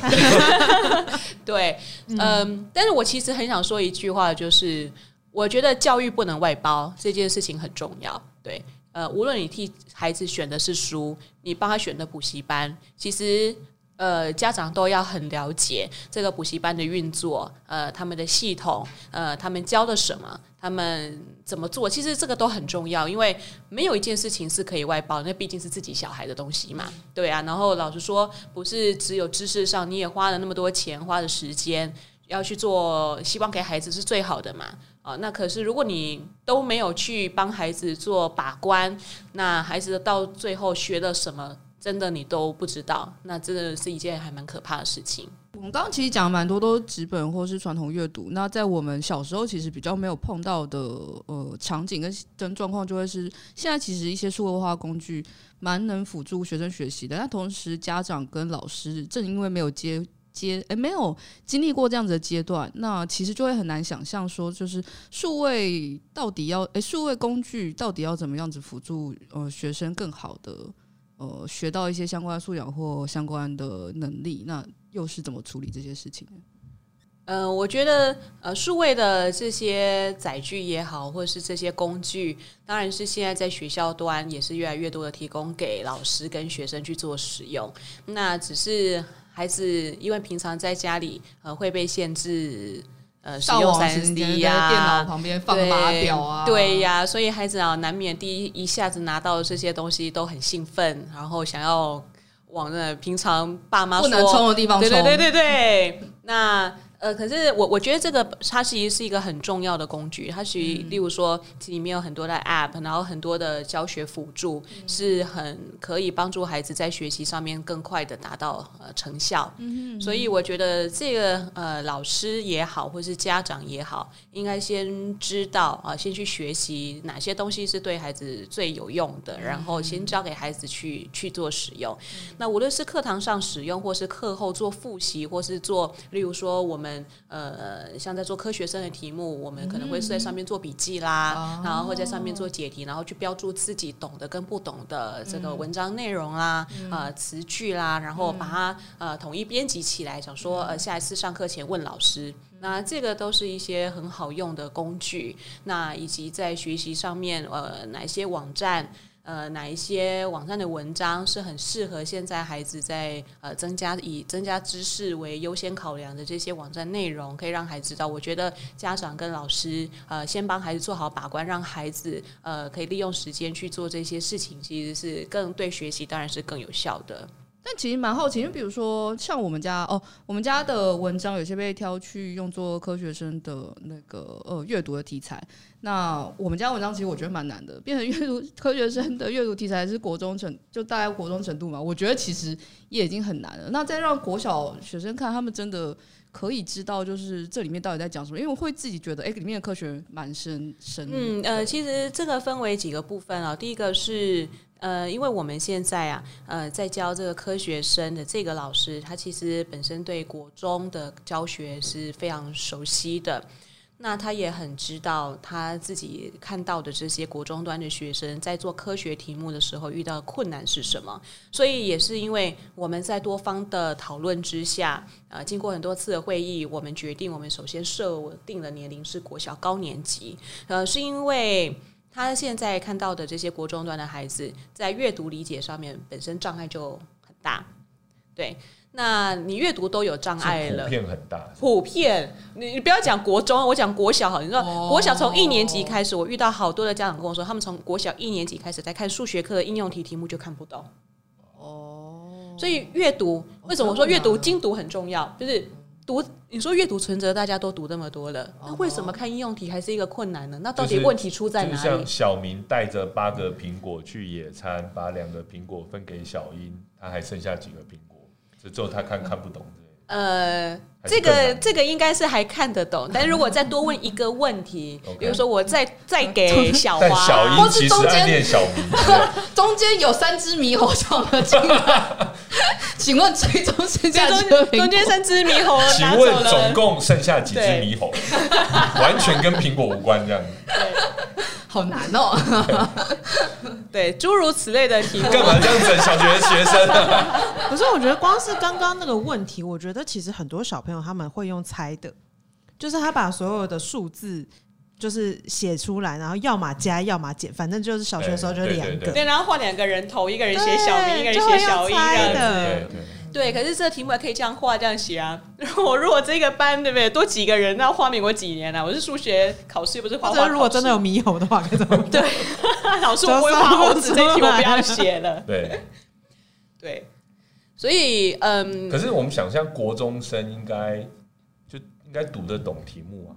对，嗯，嗯，但是我其实很想说一句话，就是我觉得教育不能外包，这件事情很重要。对。呃，无论你替孩子选的是书，你帮他选的补习班，其实呃，家长都要很了解这个补习班的运作，呃，他们的系统，呃，他们教的什么，他们怎么做，其实这个都很重要，因为没有一件事情是可以外包，那毕竟是自己小孩的东西嘛，对啊。然后老实说，不是只有知识上，你也花了那么多钱，花的时间要去做，希望给孩子是最好的嘛。啊，那可是如果你都没有去帮孩子做把关，那孩子到最后学了什么，真的你都不知道，那真的是一件还蛮可怕的事情。我们刚刚其实讲了蛮多都是纸本或是传统阅读，那在我们小时候其实比较没有碰到的呃场景跟跟状况，就会是现在其实一些数位化工具蛮能辅助学生学习的，但同时家长跟老师正因为没有接。阶诶，没有经历过这样子的阶段，那其实就会很难想象说，就是数位到底要诶，数位工具到底要怎么样子辅助呃学生更好的呃学到一些相关的素养或相关的能力，那又是怎么处理这些事情呢？呃，我觉得呃，数位的这些载具也好，或者是这些工具，当然是现在在学校端也是越来越多的提供给老师跟学生去做使用，那只是。孩子因为平常在家里呃会被限制呃使用三 D 呀，电脑旁边放码表啊，对呀，所以孩子啊难免第一一下子拿到这些东西都很兴奋，然后想要往那平常爸妈不能冲的地方冲，对对对对对，那。呃，可是我我觉得这个它其实是一个很重要的工具，它属于例如说里面有很多的 App，然后很多的教学辅助，是很可以帮助孩子在学习上面更快的达到呃成效。嗯，所以我觉得这个呃老师也好，或是家长也好，应该先知道啊，先去学习哪些东西是对孩子最有用的，然后先教给孩子去去做使用。那无论是课堂上使用，或是课后做复习，或是做例如说我们。呃，像在做科学生的题目，我们可能会是在上面做笔记啦，嗯、然后会在上面做解题，然后去标注自己懂得跟不懂的这个文章内容啦，嗯、呃，词句啦，然后把它呃统一编辑起来，想说呃下一次上课前问老师，那这个都是一些很好用的工具。那以及在学习上面，呃，哪些网站？呃，哪一些网站的文章是很适合现在孩子在呃增加以增加知识为优先考量的这些网站内容，可以让孩子知道。我觉得家长跟老师呃先帮孩子做好把关，让孩子呃可以利用时间去做这些事情，其实是更对学习当然是更有效的。但其实蛮好奇，就比如说像我们家哦，我们家的文章有些被挑去用作科学生的那个呃阅读的题材。那我们家文章其实我觉得蛮难的，变成阅读科学生的阅读题材是国中程，就大概国中程度嘛。我觉得其实也已经很难了。那再让国小学生看，他们真的可以知道就是这里面到底在讲什么？因为我会自己觉得，哎，里面的科学蛮深深。嗯呃，其实这个分为几个部分啊。第一个是。呃，因为我们现在啊，呃，在教这个科学生的这个老师，他其实本身对国中的教学是非常熟悉的。那他也很知道他自己看到的这些国中端的学生在做科学题目的时候遇到的困难是什么。所以也是因为我们在多方的讨论之下，呃，经过很多次的会议，我们决定，我们首先设定的年龄是国小高年级。呃，是因为。他现在看到的这些国中端的孩子，在阅读理解上面本身障碍就很大，对。那你阅读都有障碍了，普遍很大。普遍，你你不要讲国中，我讲国小好。你知道，哦、国小从一年级开始，我遇到好多的家长跟我说，他们从国小一年级开始在看数学课的应用题题目就看不懂。哦，所以阅读为什么我说阅读精读很重要？就是读，你说阅读存折大家都读那么多了，那为什么看应用题还是一个困难呢？那到底问题出在哪里？就是就、像小明带着八个苹果去野餐，把两个苹果分给小英，他还剩下几个苹果？之后他看看不懂，呃，这个这个应该是还看得懂，但是如果再多问一个问题，比如说我再再给 小华，或是中间小 中间有三只猕猴闯了进来，请问最终剩下几个中间三只猕猴，请问总共剩下几只猕猴？完全跟苹果无关，这样好难哦。对，诸如此类的题目，干嘛这样整小学学生啊？可是我觉得光是刚刚那个问题，我觉得其实很多小朋友他们会用猜的，就是他把所有的数字就是写出来，然后要么加，要么减，反正就是小学的时候就两个，对，然后换两个人头，一个人写小明，一个人写小英的。对，可是这个题目还可以这样画这样写啊！我如果这个班对不对，多几个人，那画面我几年了、啊？我是数学考试，不是画画。如果真的有猕猴的话，该怎么办？对，老师我不会画猴子，这题我不要写了。对，对，所以嗯，可是我们想象国中生应该就应该读得懂题目啊。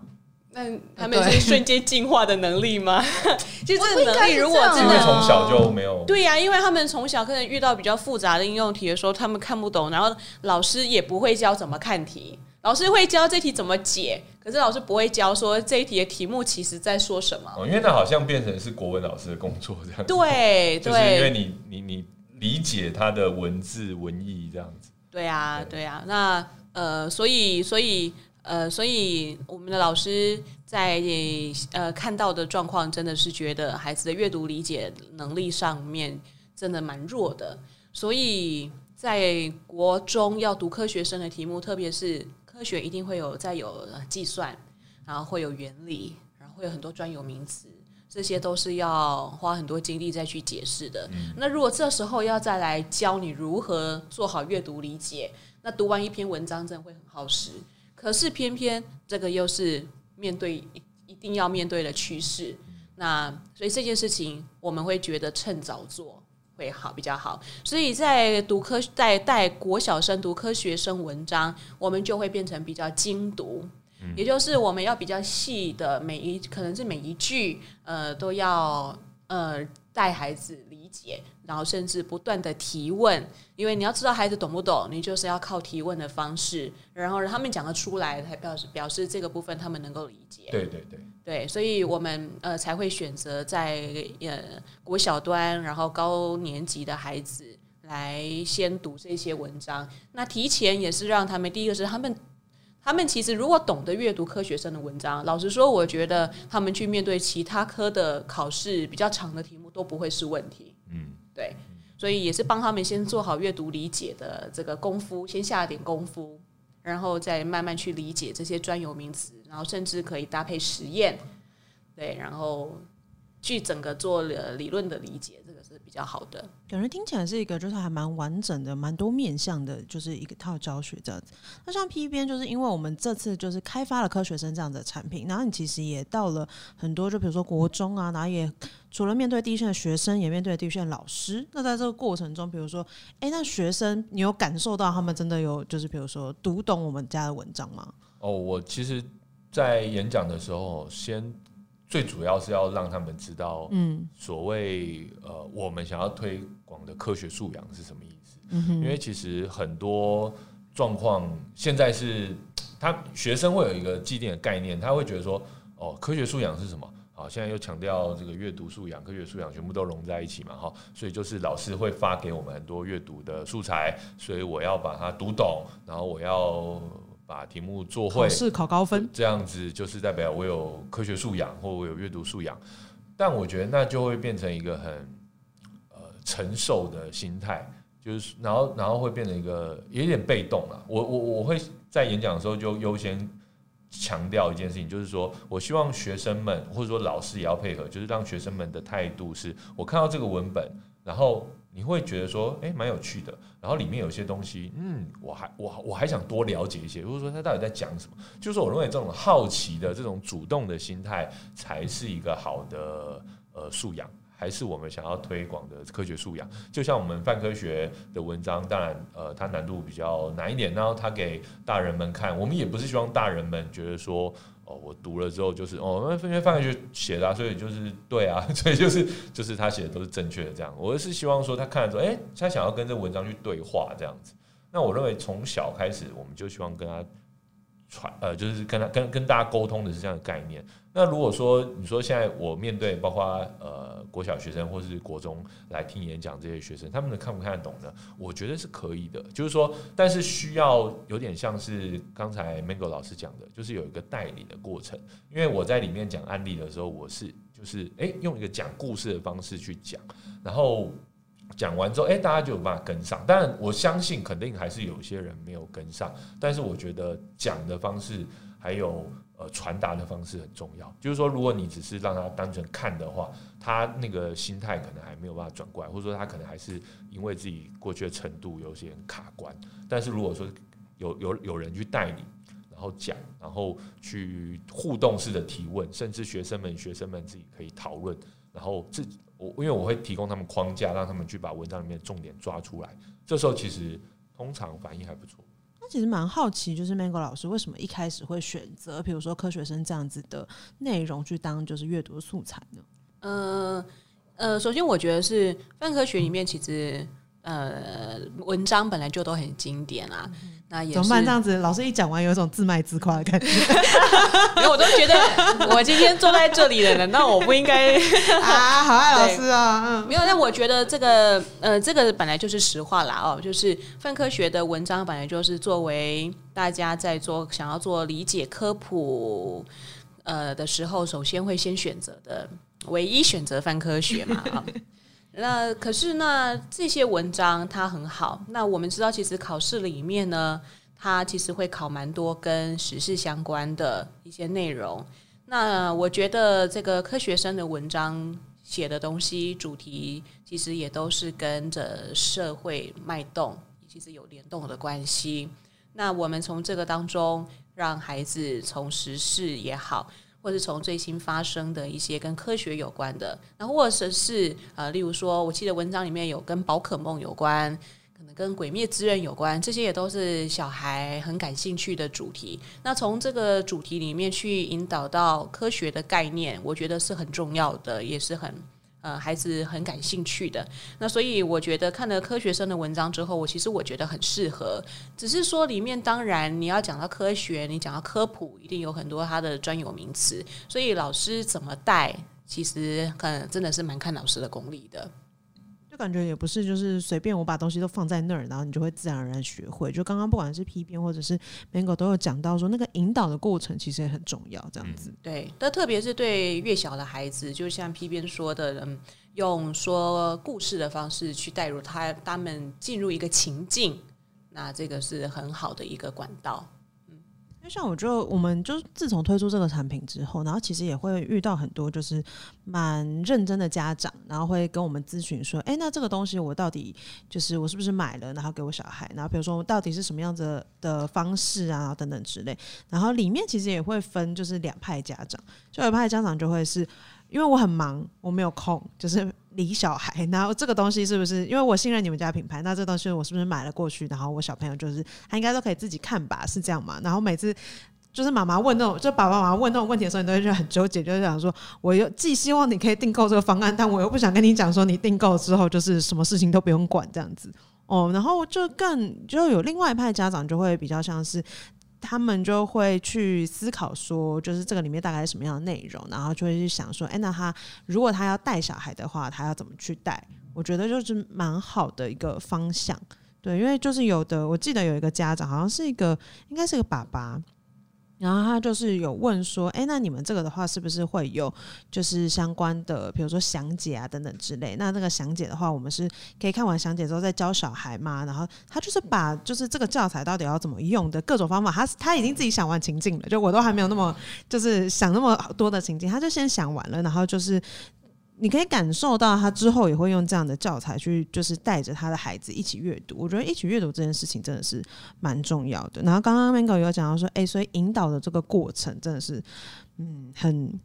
那他们是瞬间进化的能力吗？其实这个能力如果真的从小就没有，对呀、啊，因为他们从小可能遇到比较复杂的应用题的时候，他们看不懂，然后老师也不会教怎么看题，老师会教这题怎么解，可是老师不会教说这一题的题目其实在说什么。哦，因为那好像变成是国文老师的工作这样子。对，就是因为你你你理解他的文字文艺这样子。对啊，对啊，那呃，所以所以。呃，所以我们的老师在呃看到的状况，真的是觉得孩子的阅读理解能力上面真的蛮弱的。所以在国中要读科学生的题目，特别是科学，一定会有再有计算，然后会有原理，然后会有很多专有名词，这些都是要花很多精力再去解释的。嗯。那如果这时候要再来教你如何做好阅读理解，那读完一篇文章真的会很耗时。可是偏偏这个又是面对一一定要面对的趋势，那所以这件事情我们会觉得趁早做会好比较好。所以在读科在带国小生读科学生文章，我们就会变成比较精读，也就是我们要比较细的每一可能是每一句呃都要呃带孩子理解。然后甚至不断的提问，因为你要知道孩子懂不懂，你就是要靠提问的方式，然后让他们讲得出来，才表示表示这个部分他们能够理解。对对对，对，所以我们呃才会选择在呃国小端，然后高年级的孩子来先读这些文章。那提前也是让他们，第一个是他们，他们其实如果懂得阅读科学生的文章，老实说，我觉得他们去面对其他科的考试比较长的题目都不会是问题。嗯。对，所以也是帮他们先做好阅读理解的这个功夫，先下点功夫，然后再慢慢去理解这些专有名词，然后甚至可以搭配实验，对，然后去整个做了理论的理解，这个是比较好的。感觉听起来是一个就是还蛮完整的、蛮多面向的，就是一个套教学这样子。那像 P 边，就是因为我们这次就是开发了科学生这样的产品，然后你其实也到了很多，就比如说国中啊，然后也。除了面对第一线的学生，也面对第一线的老师。那在这个过程中，比如说，哎、欸，那学生你有感受到他们真的有，就是比如说读懂我们家的文章吗？哦，我其实，在演讲的时候，先最主要是要让他们知道，嗯，所谓呃，我们想要推广的科学素养是什么意思。嗯，因为其实很多状况现在是他学生会有一个既定的概念，他会觉得说，哦，科学素养是什么？好，现在又强调这个阅读素养、科学素养全部都融在一起嘛，哈，所以就是老师会发给我们很多阅读的素材，所以我要把它读懂，然后我要把题目做会，考试考高分，这样子就是代表我有科学素养或我有阅读素养，但我觉得那就会变成一个很呃承受的心态，就是然后然后会变成一个有点被动了，我我我会在演讲的时候就优先。强调一件事情，就是说我希望学生们或者说老师也要配合，就是让学生们的态度是：我看到这个文本，然后你会觉得说，哎，蛮有趣的。然后里面有些东西，嗯，我还我我还想多了解一些。如果说他到底在讲什么，就是我认为这种好奇的这种主动的心态，才是一个好的呃素养。还是我们想要推广的科学素养，就像我们泛科学的文章，当然，呃，它难度比较难一点。然后它给大人们看，我们也不是希望大人们觉得说，我读了之后就是哦，因为泛科学写的，所以就是对啊，所以就是 就是他写的都是正确的这样。我是希望说他看了之后，哎，他想要跟这文章去对话这样子。那我认为从小开始，我们就希望跟他。传呃，就是跟他跟跟大家沟通的是这样的概念。那如果说你说现在我面对包括呃国小学生或是国中来听演讲这些学生，他们能看不看得懂呢？我觉得是可以的。就是说，但是需要有点像是刚才 Mango 老师讲的，就是有一个代理的过程。因为我在里面讲案例的时候，我是就是诶、用一个讲故事的方式去讲，然后。讲完之后，哎，大家就有办法跟上。当然，我相信肯定还是有些人没有跟上。但是，我觉得讲的方式还有呃传达的方式很重要。就是说，如果你只是让他单纯看的话，他那个心态可能还没有办法转过来，或者说他可能还是因为自己过去的程度有些卡关。但是，如果说有有有人去带你，然后讲，然后去互动式的提问，甚至学生们学生们自己可以讨论，然后自。我因为我会提供他们框架，让他们去把文章里面的重点抓出来。这时候其实通常反应还不错。那其实蛮好奇，就是 Mango 老师为什么一开始会选择，比如说科学生这样子的内容去当就是阅读素材呢？呃呃，首先我觉得是泛科学里面其实。呃，文章本来就都很经典啊，那也怎么办？这样子，老师一讲完，有一种自卖自夸的感觉。因为我都觉得，我今天坐在这里的人，那我不应该 啊？好爱老师啊！嗯，没有，但我觉得这个，呃，这个本来就是实话啦哦，就是泛科学的文章本来就是作为大家在做想要做理解科普呃的时候，首先会先选择的唯一选择泛科学嘛啊。那可是那这些文章它很好。那我们知道，其实考试里面呢，它其实会考蛮多跟时事相关的一些内容。那我觉得这个科学生的文章写的东西主题，其实也都是跟着社会脉动，其实有联动的关系。那我们从这个当中，让孩子从时事也好。或是从最新发生的一些跟科学有关的，那或者是呃，例如说，我记得文章里面有跟宝可梦有关，可能跟鬼灭之刃有关，这些也都是小孩很感兴趣的主题。那从这个主题里面去引导到科学的概念，我觉得是很重要的，也是很。呃，还是很感兴趣的，那所以我觉得看了科学生的文章之后，我其实我觉得很适合。只是说里面当然你要讲到科学，你讲到科普，一定有很多它的专有名词，所以老师怎么带，其实可能真的是蛮看老师的功力的。感觉也不是，就是随便我把东西都放在那儿，然后你就会自然而然学会。就刚刚不管是 P 编或者是 Mango 都有讲到说，那个引导的过程其实也很重要。这样子，对，那特别是对越小的孩子，就像 P 编说的，嗯，用说故事的方式去带入他，他们进入一个情境，那这个是很好的一个管道。像我就，我们就自从推出这个产品之后，然后其实也会遇到很多就是蛮认真的家长，然后会跟我们咨询说，哎，那这个东西我到底就是我是不是买了，然后给我小孩，然后比如说我到底是什么样子的方式啊等等之类，然后里面其实也会分就是两派家长，就有一派家长就会是。因为我很忙，我没有空，就是理小孩。然后这个东西是不是？因为我信任你们家品牌，那这东西我是不是买了过去？然后我小朋友就是他应该都可以自己看吧？是这样吗？然后每次就是妈妈问那种，就爸爸妈妈问那种问题的时候，你都会觉得很纠结，就是想说，我又既希望你可以订购这个方案，但我又不想跟你讲说你订购之后就是什么事情都不用管这样子哦。然后就更就有另外一派家长就会比较像是。他们就会去思考说，就是这个里面大概是什么样的内容，然后就会去想说，哎，那他如果他要带小孩的话，他要怎么去带？我觉得就是蛮好的一个方向，对，因为就是有的，我记得有一个家长，好像是一个，应该是个爸爸。然后他就是有问说，哎，那你们这个的话是不是会有就是相关的，比如说详解啊等等之类？那那个详解的话，我们是可以看完详解之后再教小孩嘛？然后他就是把就是这个教材到底要怎么用的各种方法，他他已经自己想完情境了，就我都还没有那么就是想那么多的情境，他就先想完了，然后就是。你可以感受到他之后也会用这样的教材去，就是带着他的孩子一起阅读。我觉得一起阅读这件事情真的是蛮重要的。然后刚刚 Mango 有讲到说，哎、所以引导的这个过程真的是，嗯，很。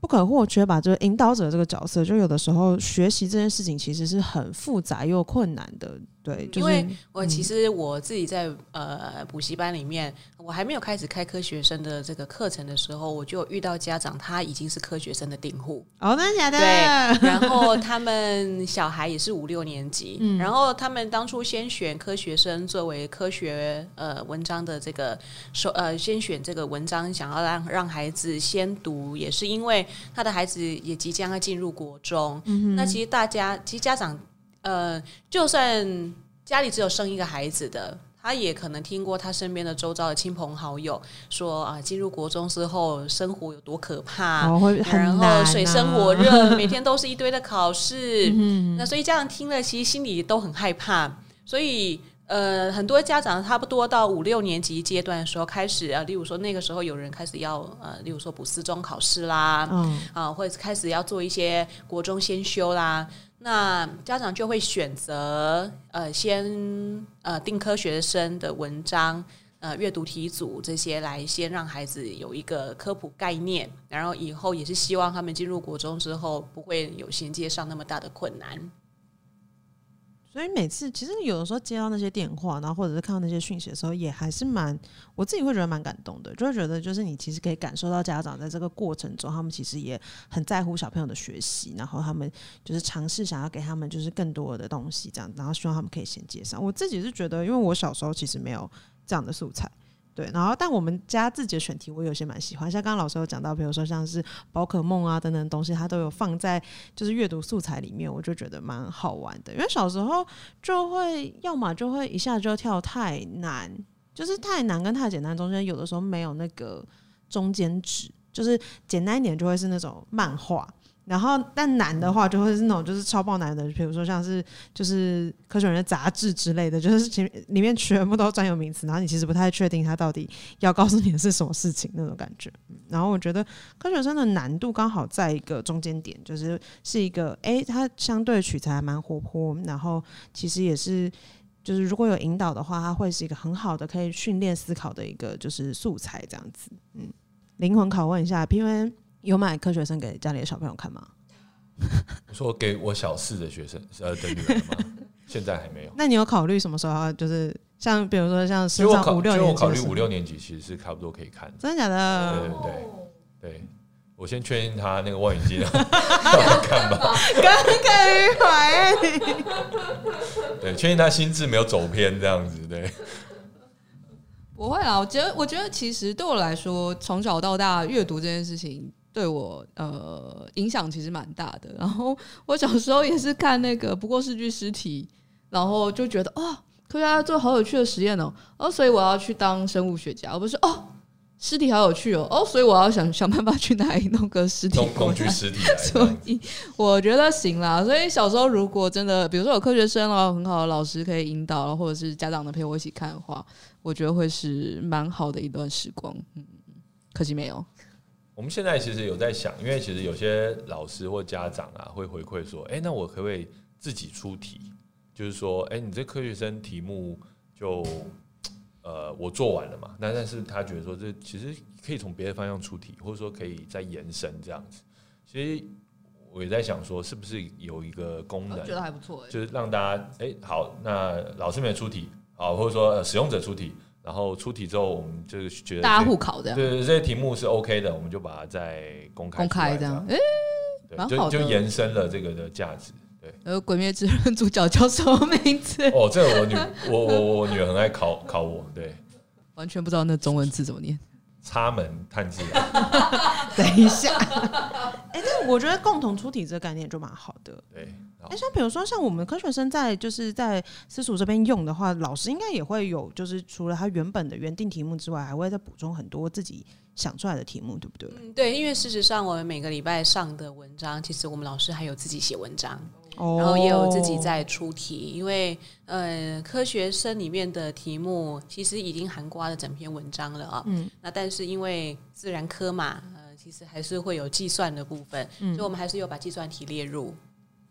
不可或缺吧，就是引导者这个角色，就有的时候学习这件事情其实是很复杂又困难的。对，就是、因为我其实我自己在呃补习班里面，我还没有开始开科学生的这个课程的时候，我就遇到家长他已经是科学生的订户哦，真的假的？对，然后他们小孩也是五六年级，嗯、然后他们当初先选科学生作为科学呃文章的这个首呃先选这个文章，想要让让孩子先读，也是因为他的孩子也即将要进入国中，那其实大家其实家长。呃，就算家里只有生一个孩子的，他也可能听过他身边的周遭的亲朋好友说啊，进入国中之后生活有多可怕，哦啊、然后水深火热，每天都是一堆的考试。嗯、那所以家长听了，其实心里都很害怕。所以呃，很多家长差不多到五六年级阶段的时候开始啊，例如说那个时候有人开始要呃，例如说补四中考试啦，嗯、啊，或者开始要做一些国中先修啦。那家长就会选择呃，先呃定科学生的文章，呃阅读题组这些来先让孩子有一个科普概念，然后以后也是希望他们进入国中之后不会有衔接上那么大的困难。所以每次其实有的时候接到那些电话，然后或者是看到那些讯息的时候，也还是蛮我自己会觉得蛮感动的，就会觉得就是你其实可以感受到家长在这个过程中，他们其实也很在乎小朋友的学习，然后他们就是尝试想要给他们就是更多的东西这样，然后希望他们可以衔接上。我自己是觉得，因为我小时候其实没有这样的素材。对，然后但我们家自己的选题，我有些蛮喜欢，像刚刚老师有讲到，比如说像是宝可梦啊等等东西，它都有放在就是阅读素材里面，我就觉得蛮好玩的。因为小时候就会要么就会一下就跳太难，就是太难跟太简单中间有的时候没有那个中间值，就是简单一点就会是那种漫画。然后，但难的话就会是那种就是超爆难的，比如说像是就是科学人的杂志之类的，就是前里面全部都专有名词，然后你其实不太确定它到底要告诉你的是什么事情那种感觉。然后我觉得科学生的难度刚好在一个中间点，就是是一个诶，它相对取材还蛮活泼，然后其实也是就是如果有引导的话，它会是一个很好的可以训练思考的一个就是素材这样子。嗯，灵魂拷问一下，因为。有买科学生给家里的小朋友看吗？我 说给我小四的学生呃的女儿吗？现在还没有。那你有考虑什么时候要就是像比如说像升上五六年级？我考虑五六年级其实是差不多可以看。真的假的？对对对对，我先确认他那个望远镜要看吧。耿耿于怀。对，确认他心智没有走偏这样子，对。不会啊，我觉得我觉得其实对我来说，从小到大阅读这件事情。对我呃影响其实蛮大的，然后我小时候也是看那个不过是具尸体，然后就觉得哦，科学家做好有趣的实验哦，哦，所以我要去当生物学家，而不是哦，尸体好有趣哦，哦，所以我要想想办法去哪里弄个尸体，工具尸体，所以我觉得行啦。所以小时候如果真的，比如说有科学生哦，很好的老师可以引导，或者是家长能陪我一起看的话，我觉得会是蛮好的一段时光。嗯，可惜没有。我们现在其实有在想，因为其实有些老师或家长啊会回馈说，哎，那我可不可以自己出题？就是说，哎，你这科学生题目就呃我做完了嘛，那但是他觉得说这其实可以从别的方向出题，或者说可以再延伸这样子。其实我也在想说，是不是有一个功能，觉得还不错，就是让大家哎好，那老师没出题，好，或者说使用者出题。然后出题之后，我们就是觉得大家互考这样，对，这些题目是 OK 的，我们就把它再公开公开这样，哎，蛮好的，就延伸了这个的价值。对，呃，《鬼灭之刃》主角叫什么名字？哦，这个我女，我我我女儿很爱考 考我，对，完全不知道那中文字怎么念。插门探知，等一下，哎，但我觉得共同出题这个概念就蛮好的。对，哎，像比如说像我们科学生在就是在私塾这边用的话，老师应该也会有，就是除了他原本的原定题目之外，还会再补充很多自己想出来的题目，对不对？嗯，对，因为事实上我们每个礼拜上的文章，其实我们老师还有自己写文章。然后也有自己在出题，因为呃，科学生里面的题目其实已经涵盖了整篇文章了啊。嗯，那但是因为自然科嘛，呃，其实还是会有计算的部分，嗯、所以我们还是有把计算题列入。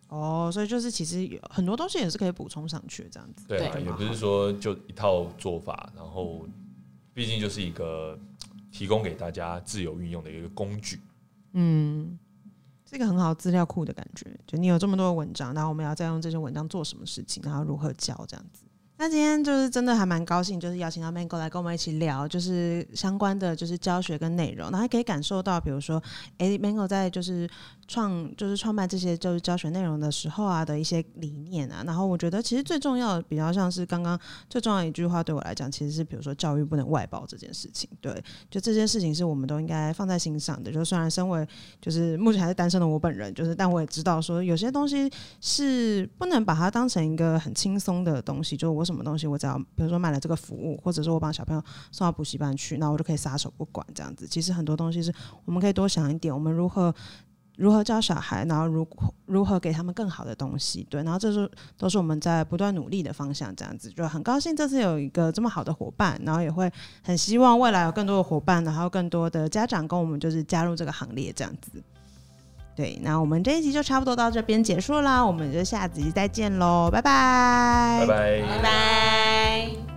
哦，所以就是其实有很多东西也是可以补充上去这样子。对啊，也不是说就一套做法，然后毕竟就是一个提供给大家自由运用的一个工具。嗯，是一个很好资料库的感觉，就你有这么多的文章，然后我们要再用这些文章做什么事情，然后如何教这样子。那今天就是真的还蛮高兴，就是邀请到 Mango 来跟我们一起聊，就是相关的就是教学跟内容，然后还可以感受到，比如说，哎、欸，Mango 在就是。创就是创办这些就是教学内容的时候啊的一些理念啊，然后我觉得其实最重要的比较像是刚刚最重要一句话对我来讲，其实是比如说教育不能外包这件事情，对，就这件事情是我们都应该放在心上的。就虽然身为就是目前还是单身的我本人，就是但我也知道说有些东西是不能把它当成一个很轻松的东西，就我什么东西我只要比如说买了这个服务，或者说我把小朋友送到补习班去，那我就可以撒手不管这样子。其实很多东西是我们可以多想一点，我们如何。如何教小孩，然后如如何给他们更好的东西，对，然后这是都是我们在不断努力的方向，这样子就很高兴这次有一个这么好的伙伴，然后也会很希望未来有更多的伙伴，然后更多的家长跟我们就是加入这个行列，这样子。对，那我们这一集就差不多到这边结束啦，我们就下集再见喽，拜拜，拜拜，拜拜。